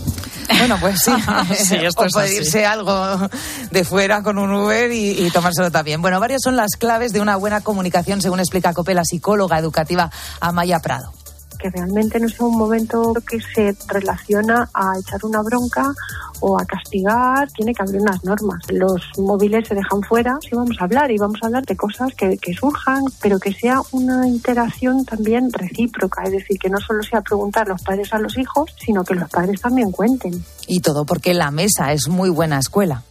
Bueno, pues sí. <laughs> Sí, esto o es así. algo de fuera con un Uber y, y tomárselo también. Bueno, varias son las claves de una buena comunicación, según explica COPE, la psicóloga educativa Amaya Prado. Que realmente no sea un momento que se relaciona a echar una bronca o a castigar, tiene que haber unas normas. Los móviles se dejan fuera, sí vamos a hablar y vamos a hablar de cosas que, que surjan, pero que sea una interacción también recíproca, es decir, que no solo sea preguntar los padres a los hijos, sino que los padres también cuenten. Y todo porque la mesa es muy buena escuela.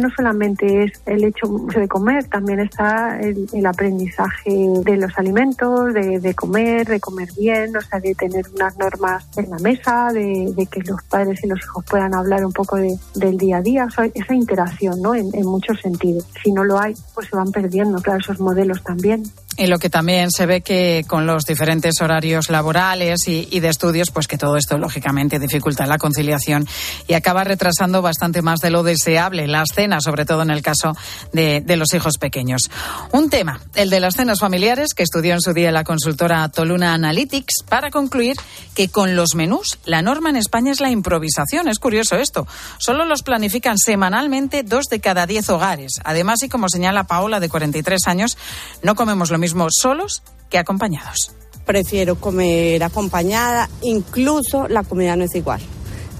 No solamente es el hecho de comer, también está el, aprendizaje de los alimentos, de, comer, de comer bien, o sea, de tener unas normas en la mesa, de, que los padres y los hijos puedan hablar un poco de- del día a día, esa interacción, ¿no? En, en muchos sentidos. Si no lo hay, pues se van perdiendo, claro, esos modelos también. Y lo que también se ve que con los diferentes horarios laborales y, de estudios, pues que todo esto lógicamente dificulta la conciliación y acaba retrasando bastante más de lo deseable las cenas, sobre todo en el caso de, de los hijos pequeños. Un tema, el de las cenas familiares, que estudió en su día la consultora Toluna Analytics, para concluir que con los menús la norma en España es la improvisación. Es curioso esto. Solo los planifican semanalmente dos de cada diez hogares. Además, y como señala Paola, de 43 años, no comemos lo mismo solos que acompañados. Prefiero comer acompañada, incluso la comida no es igual.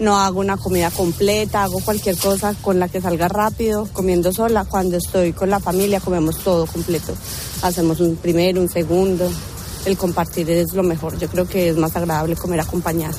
No hago una comida completa, hago cualquier cosa con la que salga rápido, comiendo sola. Cuando estoy con la familia comemos todo completo. Hacemos un primero, un segundo. El compartir es lo mejor. Yo creo que es más agradable comer acompañada.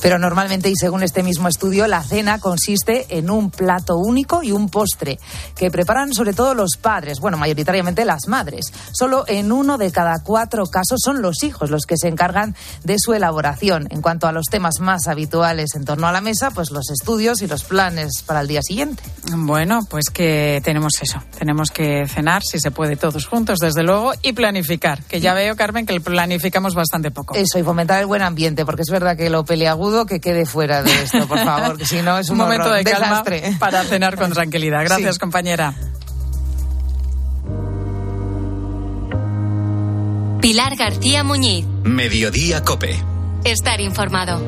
Pero normalmente, y según este mismo estudio, la cena consiste en un plato único y un postre, que preparan sobre todo los padres, bueno, mayoritariamente las madres. Solo en uno de cada cuatro casos son los hijos los que se encargan de su elaboración. En cuanto a los temas más habituales en torno a la mesa, pues los estudios y los planes para el día siguiente. Bueno, pues que tenemos eso. Tenemos que cenar, si se puede, todos juntos, desde luego, y planificar. Que ya veo, Carmen, que planificamos bastante poco. Eso, y fomentar el buen ambiente, porque es verdad que lo peleagudo que quede fuera de esto, por favor, que si no es <laughs> un, un momento horror, de calma desastre. para cenar con <laughs> tranquilidad. Gracias, Sí. compañera. Pilar García Muñiz. Mediodía Cope. Estar informado.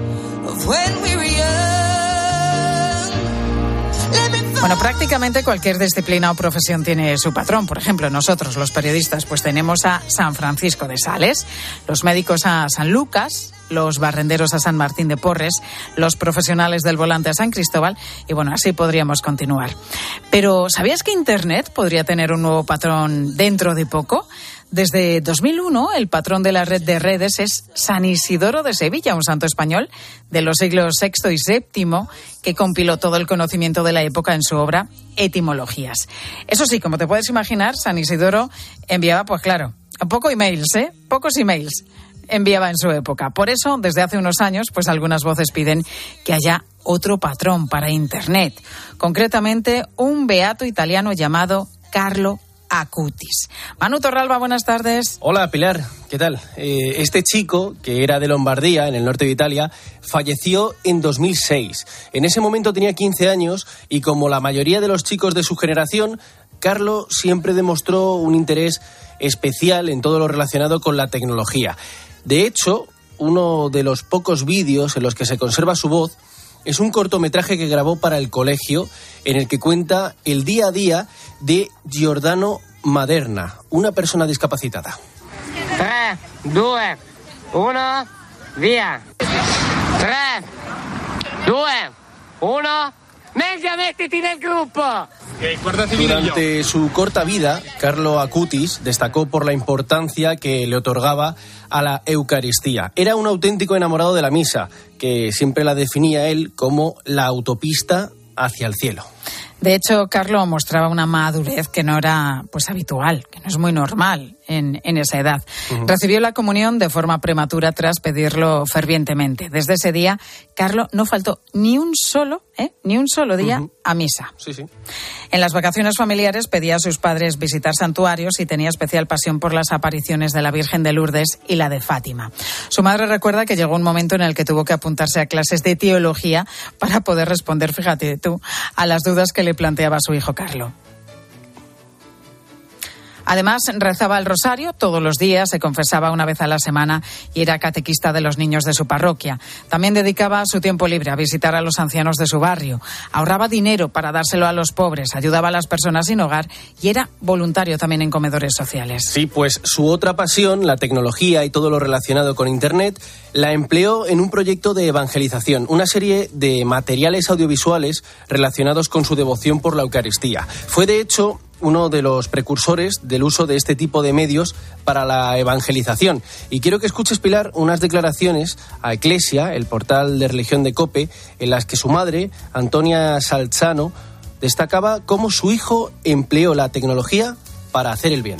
Bueno, prácticamente cualquier disciplina o profesión tiene su patrón. Por ejemplo, nosotros, los periodistas, pues tenemos a San Francisco de Sales, los médicos a San Lucas, los barrenderos a San Martín de Porres, los profesionales del volante a San Cristóbal, y bueno, así podríamos continuar. Pero, ¿sabías que Internet podría tener un nuevo patrón dentro de poco? Desde 2001, el patrón de la red de redes es San Isidoro de Sevilla, un santo español de los siglos VI y VII, que compiló todo el conocimiento de la época en su obra Etimologías. Eso sí, como te puedes imaginar, San Isidoro enviaba, pues claro, poco emails, ¿eh? Pocos emails enviaba en su época. Por eso, desde hace unos años, pues algunas voces piden que haya otro patrón para Internet. Concretamente, un beato italiano llamado Carlo Acutis. Manu Torralba, buenas tardes. Hola Pilar, ¿qué tal? Eh, este chico, que era de Lombardía, en el norte de Italia, falleció en 2006. En ese momento tenía 15 años y como la mayoría de los chicos de su generación, Carlo siempre demostró un interés especial en todo lo relacionado con la tecnología. De hecho, uno de los pocos vídeos en los que se conserva su voz es un cortometraje que grabó para el colegio en el que cuenta el día a día de Giordano Maderna, una persona discapacitada. 3, 2, 1, via. 3, 2, 1, meglio mettiti nel gruppo. Durante su corta vida, Carlo Acutis destacó por la importancia que le otorgaba a la Eucaristía. Era un auténtico enamorado de la misa, que siempre la definía él como la autopista hacia el cielo. De hecho, Carlo mostraba una madurez que no era pues habitual, que no es muy normal en, en esa edad. Recibió la comunión de forma prematura tras pedirlo fervientemente. Desde ese día, Carlo no faltó ni un solo, ¿eh? ni un solo día a misa. Sí, sí. En las vacaciones familiares pedía a sus padres visitar santuarios y tenía especial pasión por las apariciones de la Virgen de Lourdes y la de Fátima. Su madre recuerda que llegó un momento en el que tuvo que apuntarse a clases de teología para poder responder, fíjate tú, a las dudas que le planteaba su hijo Carlo. Además, rezaba el rosario todos los días, se confesaba una vez a la semana y era catequista de los niños de su parroquia. También dedicaba su tiempo libre a visitar a los ancianos de su barrio. Ahorraba dinero para dárselo a los pobres, ayudaba a las personas sin hogar y era voluntario también en comedores sociales. Sí, pues su otra pasión, la tecnología y todo lo relacionado con Internet, la empleó en un proyecto de evangelización, una serie de materiales audiovisuales relacionados con su devoción por la Eucaristía. Fue, de hecho, uno de los precursores del uso de este tipo de medios para la evangelización. Y quiero que escuches, Pilar, unas declaraciones a Eclesia, el portal de religión de Cope, en las que su madre, Antonia Salzano, destacaba cómo su hijo empleó la tecnología para hacer el bien.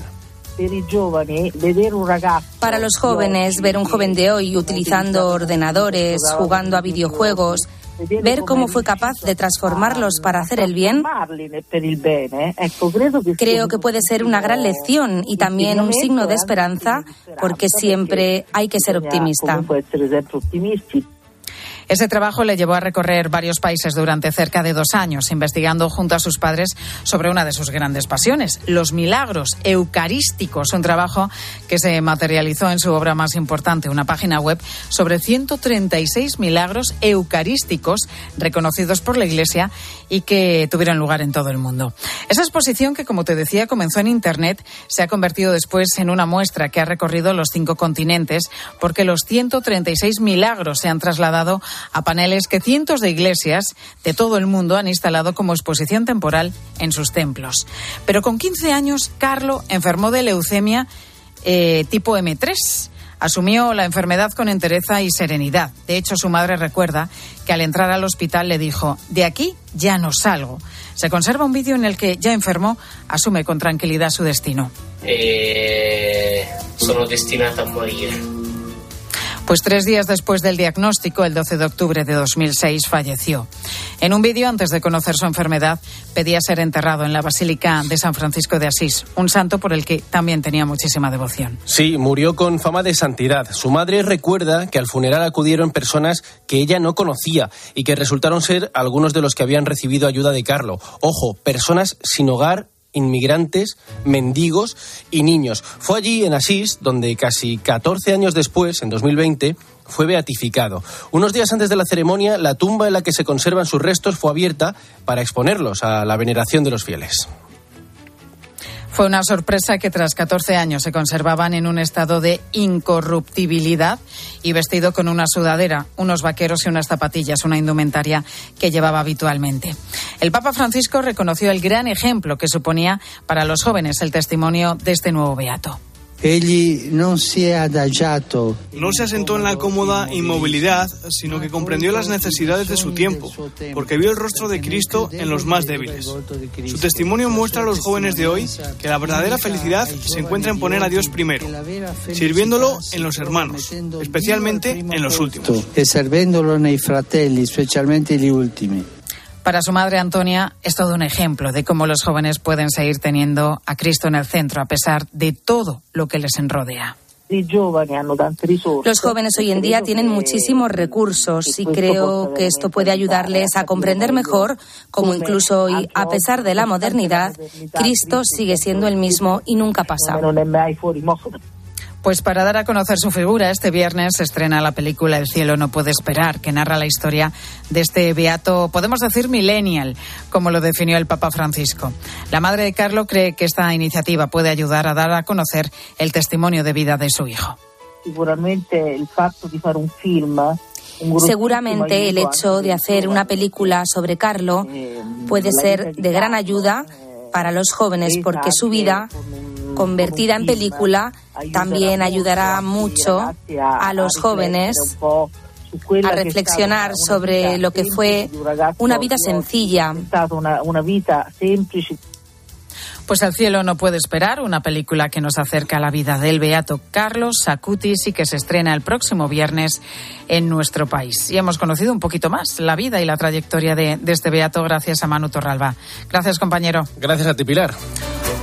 Para los jóvenes, ver un joven de hoy utilizando ordenadores, jugando a videojuegos, ver cómo fue capaz de transformarlos para hacer el bien, creo que puede ser una gran lección y también un signo de esperanza, porque siempre hay que ser optimista. Ese trabajo le llevó a recorrer varios países durante cerca de dos años, investigando junto a sus padres sobre una de sus grandes pasiones, los milagros eucarísticos, un trabajo que se materializó en su obra más importante, una página web sobre 136 milagros eucarísticos reconocidos por la Iglesia y que tuvieron lugar en todo el mundo. Esa exposición, que como te decía comenzó en Internet, se ha convertido después en una muestra que ha recorrido los cinco continentes porque los 136 milagros se han trasladado a paneles que cientos de iglesias de todo el mundo han instalado como exposición temporal en sus templos. Pero con 15 años, Carlo enfermó de leucemia eh, tipo M3. Asumió la enfermedad con entereza y serenidad. De hecho, su madre recuerda que al entrar al hospital le dijo, de aquí ya no salgo. Se conserva un vídeo en el que, ya enfermo, asume con tranquilidad su destino. e sono destinata a morire. Pues tres días después del diagnóstico, el 12 de octubre de 2006, falleció. En un vídeo, antes de conocer su enfermedad, pedía ser enterrado en la Basílica de San Francisco de Asís, un santo por el que también tenía muchísima devoción. Sí, murió con fama de santidad. Su madre recuerda que al funeral acudieron personas que ella no conocía y que resultaron ser algunos de los que habían recibido ayuda de Carlo. Ojo, personas sin hogar inmigrantes, mendigos y niños. Fue allí, en Asís, donde casi 14 años después, en 2020, fue beatificado. Unos días antes de la ceremonia, la tumba en la que se conservan sus restos fue abierta para exponerlos a la veneración de los fieles. Fue una sorpresa que tras 14 años se conservaban en un estado de incorruptibilidad y vestido con una sudadera, unos vaqueros y unas zapatillas, una indumentaria que llevaba habitualmente. El Papa Francisco reconoció el gran ejemplo que suponía para los jóvenes el testimonio de este nuevo beato. No se asentó en la cómoda inmovilidad, sino que comprendió las necesidades de su tiempo, porque vio el rostro de Cristo en los más débiles. Su testimonio muestra a los jóvenes de hoy que la verdadera felicidad se encuentra en poner a Dios primero, sirviéndolo en los hermanos, especialmente en los últimos. E nei fratelli, specialmente gli ultimi. Para su madre Antonia es todo un ejemplo de cómo los jóvenes pueden seguir teniendo a Cristo en el centro a pesar de todo lo que les enrodea. Los jóvenes hoy en día tienen muchísimos recursos y creo que esto puede ayudarles a comprender mejor cómo incluso hoy, a pesar de la modernidad, Cristo sigue siendo el mismo y nunca pasa. Pues para dar a conocer su figura, este viernes se estrena la película El cielo no puede esperar, que narra la historia de este beato, podemos decir millennial, como lo definió el Papa Francisco. La madre de Carlo cree que esta iniciativa puede ayudar a dar a conocer el testimonio de vida de su hijo. Un film Seguramente el hecho de hacer una película sobre Carlo puede ser de gran ayuda para los jóvenes porque su vida convertida en película también ayudará mucho a los jóvenes a reflexionar sobre lo que fue una vida sencilla. Pues el cielo no puede esperar, una película que nos acerca a la vida del beato Carlos Sacutis y que se estrena el próximo viernes en nuestro país. Y hemos conocido un poquito más la vida y la trayectoria de, de este beato gracias a Manu Torralba. Gracias, compañero. Gracias a ti, Pilar.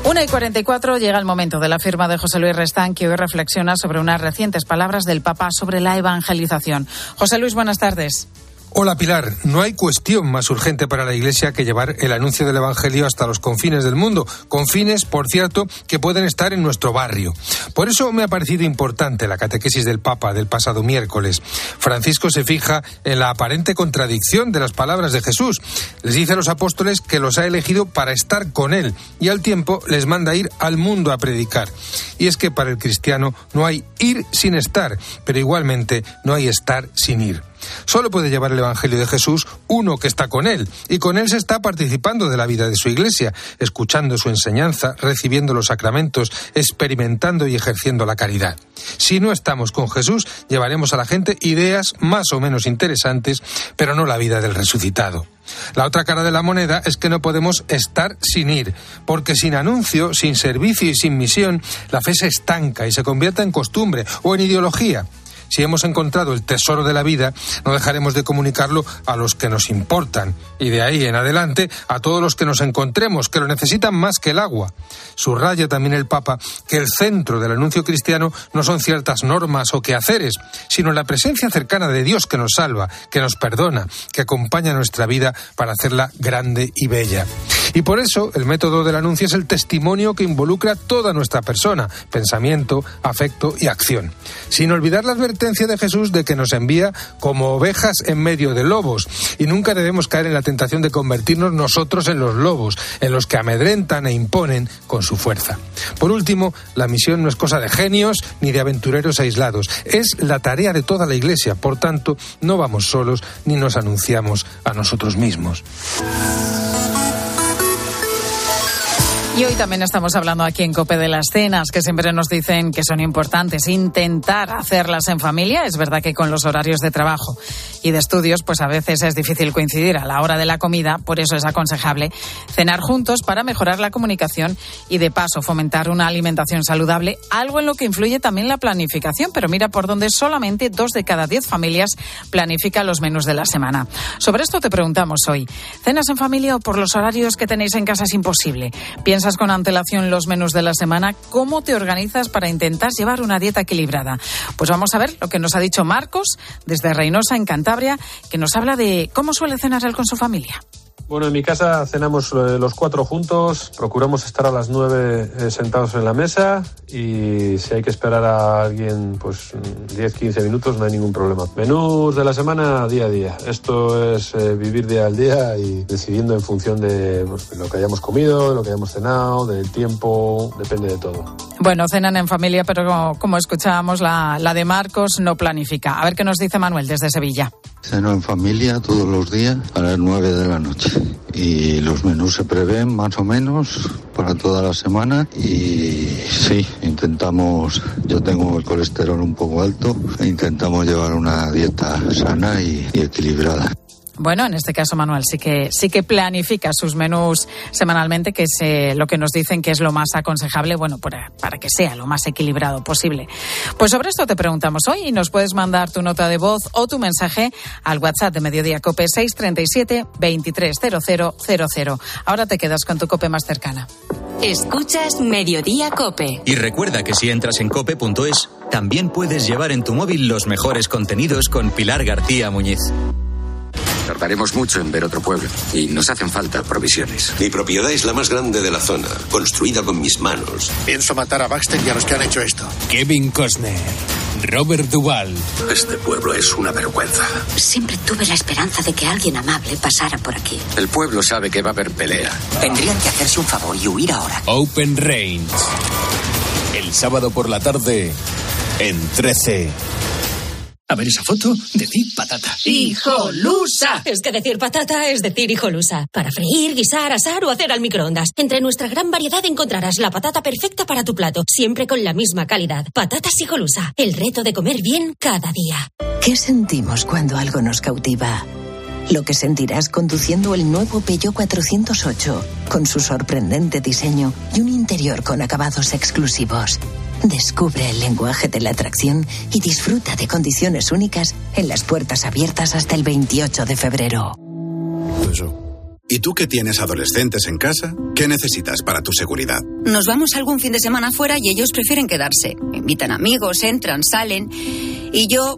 Una y 44 llega el momento de la firma de José Luis Restán, que hoy reflexiona sobre unas recientes palabras del Papa sobre la evangelización. José Luis, buenas tardes. Hola Pilar, no hay cuestión más urgente para la Iglesia que llevar el anuncio del Evangelio hasta los confines del mundo, confines, por cierto, que pueden estar en nuestro barrio. Por eso me ha parecido importante la catequesis del Papa del pasado miércoles. Francisco se fija en la aparente contradicción de las palabras de Jesús. Les dice a los apóstoles que los ha elegido para estar con Él y al tiempo les manda ir al mundo a predicar. Y es que para el cristiano no hay ir sin estar, pero igualmente no hay estar sin ir. Solo puede llevar el Evangelio de Jesús uno que está con Él, y con Él se está participando de la vida de su Iglesia, escuchando su enseñanza, recibiendo los sacramentos, experimentando y ejerciendo la caridad. Si no estamos con Jesús, llevaremos a la gente ideas más o menos interesantes, pero no la vida del resucitado. La otra cara de la moneda es que no podemos estar sin ir, porque sin anuncio, sin servicio y sin misión, la fe se estanca y se convierte en costumbre o en ideología. Si hemos encontrado el tesoro de la vida, no dejaremos de comunicarlo a los que nos importan y de ahí en adelante a todos los que nos encontremos, que lo necesitan más que el agua. Subraya también el Papa que el centro del anuncio cristiano no son ciertas normas o quehaceres, sino la presencia cercana de Dios que nos salva, que nos perdona, que acompaña nuestra vida para hacerla grande y bella. Y por eso el método del anuncio es el testimonio que involucra toda nuestra persona, pensamiento, afecto y acción. Sin olvidar la advertencia de Jesús de que nos envía como ovejas en medio de lobos. Y nunca debemos caer en la tentación de convertirnos nosotros en los lobos, en los que amedrentan e imponen con su fuerza. Por último, la misión no es cosa de genios ni de aventureros aislados, es la tarea de toda la Iglesia. Por tanto, no vamos solos ni nos anunciamos a nosotros mismos. Y hoy también estamos hablando aquí en COPE de las cenas, que siempre nos dicen que son importantes. Intentar hacerlas en familia. Es verdad que con los horarios de trabajo y de estudios, pues a veces es difícil coincidir a la hora de la comida. Por eso es aconsejable cenar juntos para mejorar la comunicación y de paso fomentar una alimentación saludable, algo en lo que influye también la planificación. Pero mira por donde solamente dos de cada diez familias planifican los menús de la semana. Sobre esto te preguntamos hoy. ¿Cenas en familia o por los horarios que tenéis en casa es imposible? Piensa con antelación los menús de la semana, ¿cómo te organizas para intentar llevar una dieta equilibrada? Pues vamos a ver lo que nos ha dicho Marcos desde Reynosa, en Cantabria, que nos habla de cómo suele cenar él con su familia. Bueno, en mi casa cenamos eh, los cuatro juntos, procuramos estar a las nueve eh, sentados en la mesa y si hay que esperar a alguien pues 10, 15 minutos no hay ningún problema. Menús de la semana día a día. Esto es eh, vivir día al día y decidiendo en función de pues, lo que hayamos comido, de lo que hayamos cenado, del tiempo, depende de todo. Bueno, cenan en familia, pero como, escuchábamos, la, la de Marcos no planifica. A ver qué nos dice Manuel desde Sevilla. Ceno en familia todos los días a las 9 de la noche y los menús se prevén más o menos para toda la semana y sí, intentamos, yo tengo el colesterol un poco alto, e intentamos llevar una dieta sana y equilibrada. Bueno, en este caso Manuel sí que sí que planifica sus menús semanalmente, que es eh, lo que nos dicen que es lo más aconsejable, bueno, para, para, que sea lo más equilibrado posible. Pues sobre esto te preguntamos hoy y nos puedes mandar tu nota de voz o tu mensaje al WhatsApp de Mediodía Cope 637 230000. Ahora te quedas con tu Cope más cercana. Escuchas Mediodía Cope. Y recuerda que si entras en cope.es, también puedes llevar en tu móvil los mejores contenidos con Pilar García Muñiz. Tardaremos mucho en ver otro pueblo y nos hacen falta provisiones. Mi propiedad es la más grande de la zona, construida con mis manos. Pienso matar a Baxter y a los que han hecho esto. Kevin Costner, Robert Duvall. Este pueblo es una vergüenza. Siempre tuve la esperanza de que alguien amable pasara por aquí. El pueblo sabe que va a haber pelea. Tendrían que hacerse un favor y huir ahora. Open Range. El sábado por la tarde en 13. A ver esa foto, decir patata. ¡Hijolusa! Es que decir patata es decir hijolusa. Para freír, guisar, asar o hacer al microondas. Entre nuestra gran variedad encontrarás la patata perfecta para tu plato, siempre con la misma calidad. Patatas hijolusa. El reto de comer bien cada día. ¿Qué sentimos cuando algo nos cautiva? Lo que sentirás conduciendo el nuevo Peugeot 408, con su sorprendente diseño y un interior con acabados exclusivos. Descubre el lenguaje de la atracción y disfruta de condiciones únicas en las puertas abiertas hasta el 28 de febrero. ¿Y tú que tienes adolescentes en casa? ¿Qué necesitas para tu seguridad? Nos vamos algún fin de semana fuera y ellos prefieren quedarse. Invitan amigos, entran, salen. Y yo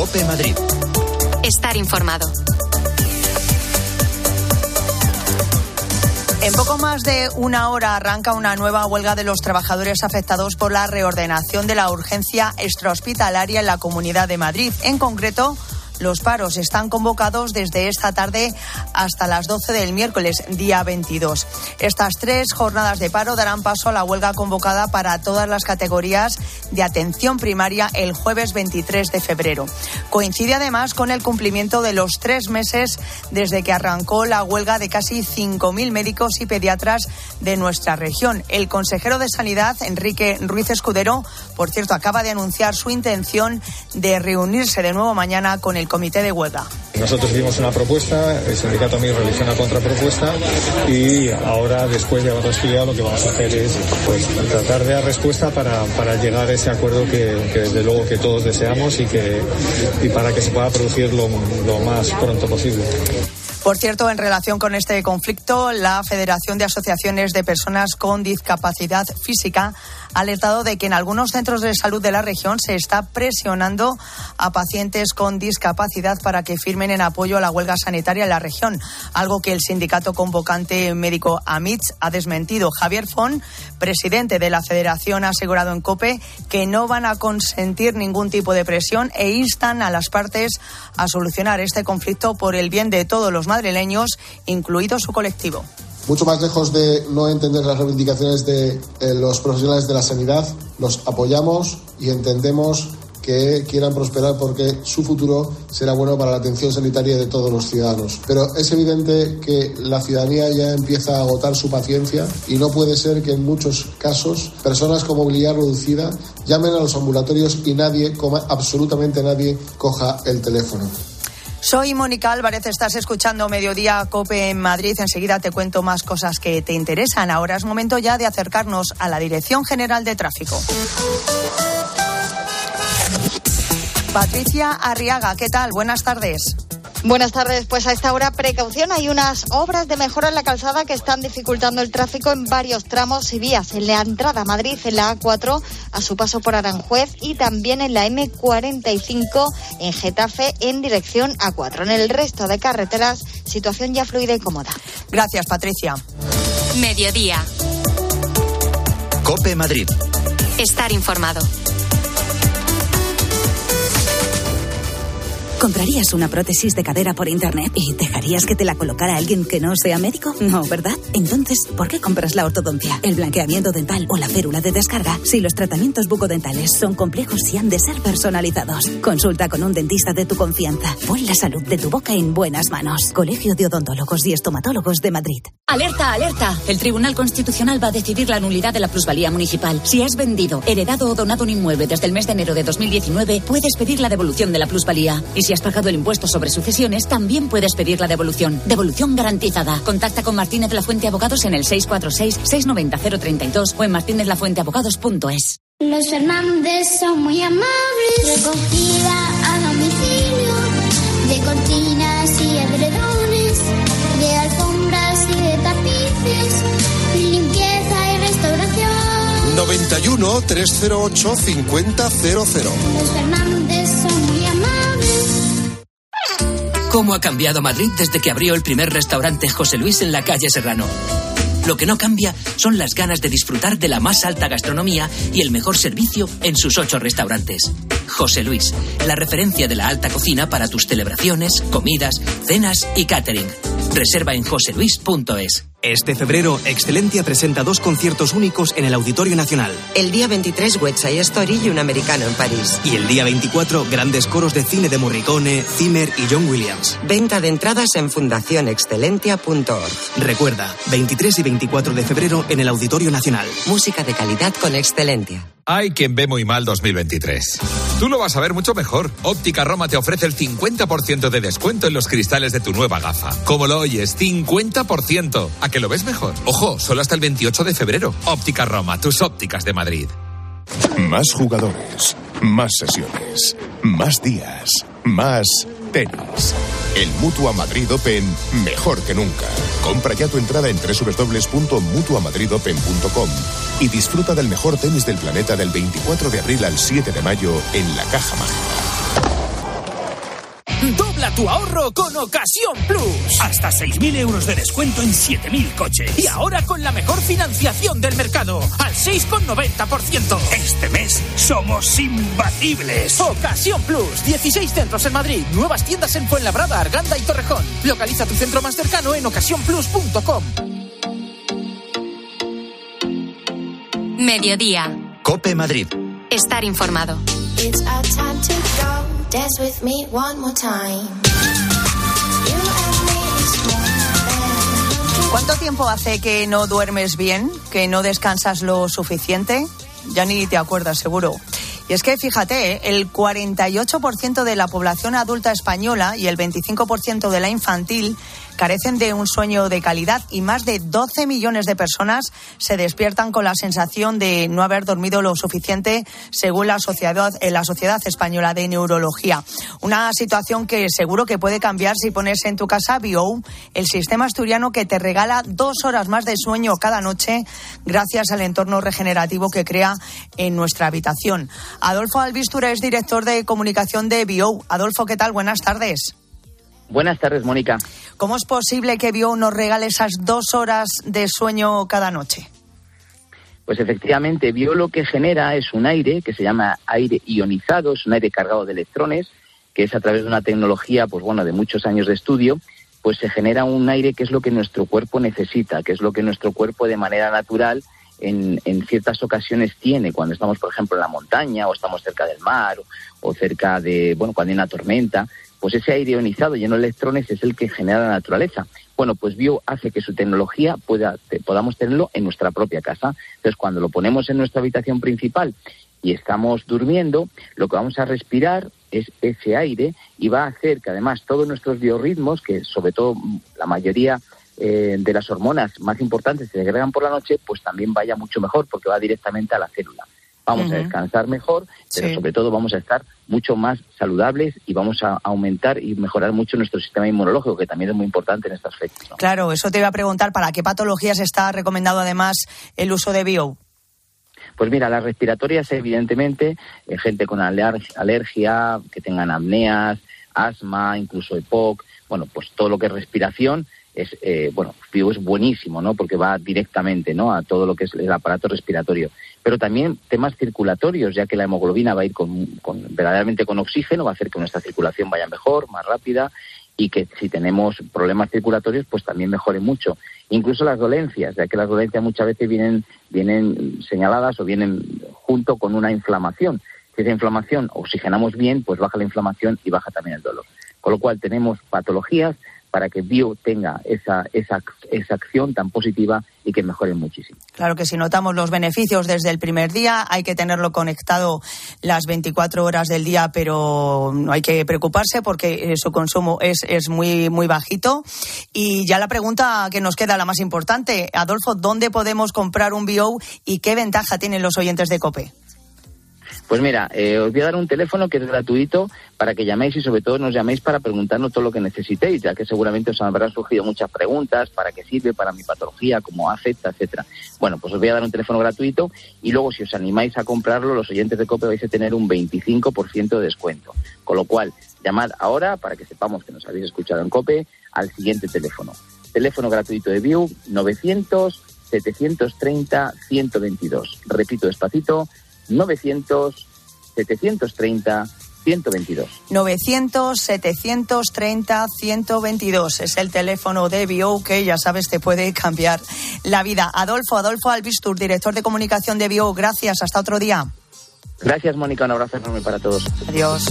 Cope Madrid. Estar informado. En poco más de una hora arranca una nueva huelga de los trabajadores afectados por la reordenación de la urgencia extrahospitalaria en la Comunidad de Madrid. En concreto, los paros están convocados desde esta tarde hasta las 12 del miércoles, día 22. Estas tres jornadas de paro darán paso a la huelga convocada para todas las categorías de atención primaria el jueves 23 de febrero. Coincide además con el cumplimiento de los tres meses desde que arrancó la huelga de casi 5.000 médicos y pediatras de nuestra región. El consejero de Sanidad, Enrique Ruiz Escudero, por cierto, acaba de anunciar su intención de reunirse de nuevo mañana con el comité de huelga. Nosotros dimos una propuesta, el sindicato a mí realizó una contrapropuesta y ahora después de haberlo estudiado lo que vamos a hacer es pues, tratar de dar respuesta para, para llegar a ese acuerdo que, que, desde luego que todos deseamos y, que, y para que se pueda producir lo, lo más pronto posible. Por cierto, en relación con este conflicto, la Federación de Asociaciones de Personas con Discapacidad Física alertado de que en algunos centros de salud de la región se está presionando a pacientes con discapacidad para que firmen en apoyo a la huelga sanitaria en la región, algo que el sindicato convocante médico AMITS ha desmentido. Javier Fon, presidente de la Federación, ha asegurado en COPE que no van a consentir ningún tipo de presión e instan a las partes a solucionar este conflicto por el bien de todos los madrileños, incluido su colectivo. Mucho más lejos de no entender las reivindicaciones de eh, los profesionales de la sanidad, los apoyamos y entendemos que quieran prosperar porque su futuro será bueno para la atención sanitaria de todos los ciudadanos. Pero es evidente que la ciudadanía ya empieza a agotar su paciencia y no puede ser que en muchos casos personas con movilidad reducida llamen a los ambulatorios y nadie, absolutamente nadie, coja el teléfono. Soy Mónica Álvarez, estás escuchando Mediodía Cope en Madrid. Enseguida te cuento más cosas que te interesan. Ahora es momento ya de acercarnos a la Dirección General de Tráfico. Patricia Arriaga, ¿qué tal? Buenas tardes. Buenas tardes. Pues a esta hora, precaución. Hay unas obras de mejora en la calzada que están dificultando el tráfico en varios tramos y vías. En la entrada a Madrid, en la A4, a su paso por Aranjuez y también en la M45 en Getafe en dirección A4. En el resto de carreteras, situación ya fluida y cómoda. Gracias, Patricia. Mediodía. Cope Madrid. Estar informado. ¿Comprarías una prótesis de cadera por internet y dejarías que te la colocara alguien que no sea médico? No, ¿verdad? Entonces, ¿por qué compras la ortodoncia, el blanqueamiento dental o la férula de descarga si los tratamientos bucodentales son complejos y han de ser personalizados? Consulta con un dentista de tu confianza. Pon la salud de tu boca en buenas manos. Colegio de Odontólogos y Estomatólogos de Madrid. Alerta, alerta. El Tribunal Constitucional va a decidir la nulidad de la plusvalía municipal. Si has vendido, heredado o donado un inmueble desde el mes de enero de 2019, puedes pedir la devolución de la plusvalía. Y si si has pagado el impuesto sobre sucesiones, también puedes pedir la devolución. Devolución garantizada. Contacta con Martínez La Fuente Abogados en el 646-690-032 o en martinezlafuenteabogados.es. Los Fernández son muy amables. Recogida a domicilio de cortinas y edredones, de alfombras y de tapices, limpieza y restauración. 91 308 5000. Los Fernández son. ¿Cómo ha cambiado Madrid desde que abrió el primer restaurante José Luis en la calle Serrano? Lo que no cambia son las ganas de disfrutar de la más alta gastronomía y el mejor servicio en sus ocho restaurantes. José Luis, la referencia de la alta cocina para tus celebraciones, comidas, cenas y catering. Reserva en joseluis.es. Este febrero, Excelentia presenta dos conciertos únicos en el Auditorio Nacional. El día 23, West Side Story y un americano en París. Y el día 24, grandes coros de cine de Morricone, Zimmer y John Williams. Venta de entradas en fundacionexcelentia.org. Recuerda, 23 y 24 de febrero en el Auditorio Nacional. Música de calidad con Excelentia. Hay quien ve muy mal 2023. Tú lo vas a ver mucho mejor. Óptica Roma te ofrece el 50% de descuento en los cristales de tu nueva gafa. Como lo oyes, 50%. ¿A que lo ves mejor? Ojo, solo hasta el 28 de febrero. Óptica Roma, tus ópticas de Madrid. Más jugadores, más sesiones, más días, más tenis. El Mutua Madrid Open mejor que nunca. Compra ya tu entrada en www.mutuamadridopen.com y disfruta del mejor tenis del planeta del 24 de abril al 7 de mayo en la Caja Mágica. Dobla tu ahorro con Ocasión Plus. Hasta 6.000 euros de descuento en 7.000 coches. Y ahora con la mejor financiación del mercado, al 6,90%. Este mes somos imbatibles. Ocasión Plus. 16 centros en Madrid. Nuevas tiendas en Fuenlabrada, Arganda y Torrejón. Localiza tu centro más cercano en ocasiónplus.com. Mediodía. Cope Madrid. Estar informado. ¿Cuánto tiempo hace que no duermes bien? ¿Que no descansas lo suficiente? Ya ni te acuerdas, seguro. Y es que fíjate, ¿eh? el 48% de la población adulta española y el 25% de la infantil carecen de un sueño de calidad y más de 12 millones de personas se despiertan con la sensación de no haber dormido lo suficiente, según la Sociedad, eh, la Sociedad Española de Neurología. Una situación que seguro que puede cambiar si pones en tu casa Bio, el sistema asturiano que te regala dos horas más de sueño cada noche gracias al entorno regenerativo que crea en nuestra habitación. Adolfo Albistura es director de comunicación de Bio. Adolfo, ¿qué tal? Buenas tardes. Buenas tardes, Mónica. ¿Cómo es posible que Bio nos regale esas dos horas de sueño cada noche? Pues efectivamente, Bio lo que genera es un aire que se llama aire ionizado, es un aire cargado de electrones, que es a través de una tecnología, pues bueno, de muchos años de estudio, pues se genera un aire que es lo que nuestro cuerpo necesita, que es lo que nuestro cuerpo de manera natural en, en, ciertas ocasiones tiene cuando estamos, por ejemplo, en la montaña o estamos cerca del mar o, o cerca de, bueno, cuando hay una tormenta, pues ese aire ionizado lleno de electrones es el que genera la naturaleza. Bueno, pues Bio hace que su tecnología pueda, podamos tenerlo en nuestra propia casa. Entonces, cuando lo ponemos en nuestra habitación principal y estamos durmiendo, lo que vamos a respirar es ese aire y va a hacer que además todos nuestros biorritmos, que sobre todo la mayoría eh, de las hormonas más importantes se segregan por la noche, pues también vaya mucho mejor porque va directamente a la célula. Vamos uh -huh. a descansar mejor, pero sí. sobre todo vamos a estar mucho más saludables y vamos a aumentar y mejorar mucho nuestro sistema inmunológico, que también es muy importante en estas fechas. ¿no? Claro, eso te iba a preguntar, ¿para qué patologías está recomendado además el uso de bio? Pues mira, las respiratorias, evidentemente, eh, gente con aler alergia, que tengan apneas, asma, incluso EPOC, bueno, pues todo lo que es respiración, es eh, bueno Bio es buenísimo no porque va directamente no a todo lo que es el aparato respiratorio pero también temas circulatorios ya que la hemoglobina va a ir con, verdaderamente con oxígeno va a hacer que nuestra circulación vaya mejor más rápida y que si tenemos problemas circulatorios pues también mejore mucho. Incluso las dolencias ya que las dolencias muchas veces vienen vienen señaladas o vienen junto con una inflamación. Si esa inflamación oxigenamos bien pues baja la inflamación y baja también el dolor. Con lo cual tenemos patologías para que Bio tenga esa, esa, esa acción tan positiva y que mejore muchísimo. Claro que si notamos los beneficios desde el primer día, hay que tenerlo conectado las 24 horas del día, pero no hay que preocuparse porque su consumo es, es muy, muy bajito. Y ya la pregunta que nos queda, la más importante, Adolfo, ¿dónde podemos comprar un Bio y qué ventaja tienen los oyentes de COPE? Pues mira, eh, os voy a dar un teléfono que es gratuito para que llaméis y sobre todo nos llaméis para preguntarnos todo lo que necesitéis, ya que seguramente os habrán surgido muchas preguntas, para qué sirve, para mi patología, cómo afecta, etcétera. Bueno, pues os voy a dar un teléfono gratuito y luego si os animáis a comprarlo, los oyentes de COPE vais a tener un 25% de descuento. Con lo cual, llamad ahora para que sepamos que nos habéis escuchado en COPE al siguiente teléfono. Teléfono gratuito de View 900 730 122. Repito despacito, 900 730 122. 900 730 122 es el teléfono de Bio que ya sabes te puede cambiar la vida. Adolfo, Adolfo Albistur, director de comunicación de Bio, gracias, hasta otro día. Gracias Mónica, un abrazo enorme para todos. Adiós.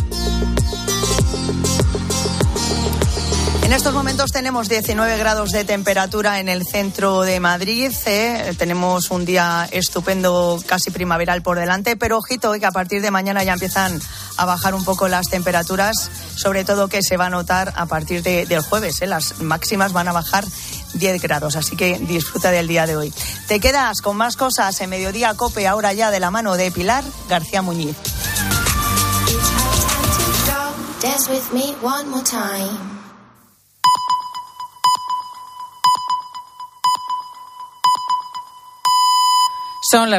En estos momentos tenemos 19 grados de temperatura en el centro de Madrid. ¿eh? Tenemos un día estupendo, casi primaveral por delante, pero ojito que a partir de mañana ya empiezan a bajar un poco las temperaturas, sobre todo que se va a notar a partir de, del jueves. ¿eh? Las máximas van a bajar 10 grados, así que disfruta del día de hoy. Te quedas con más cosas en Mediodía Cope, ahora ya de la mano de Pilar García Muñiz. Son las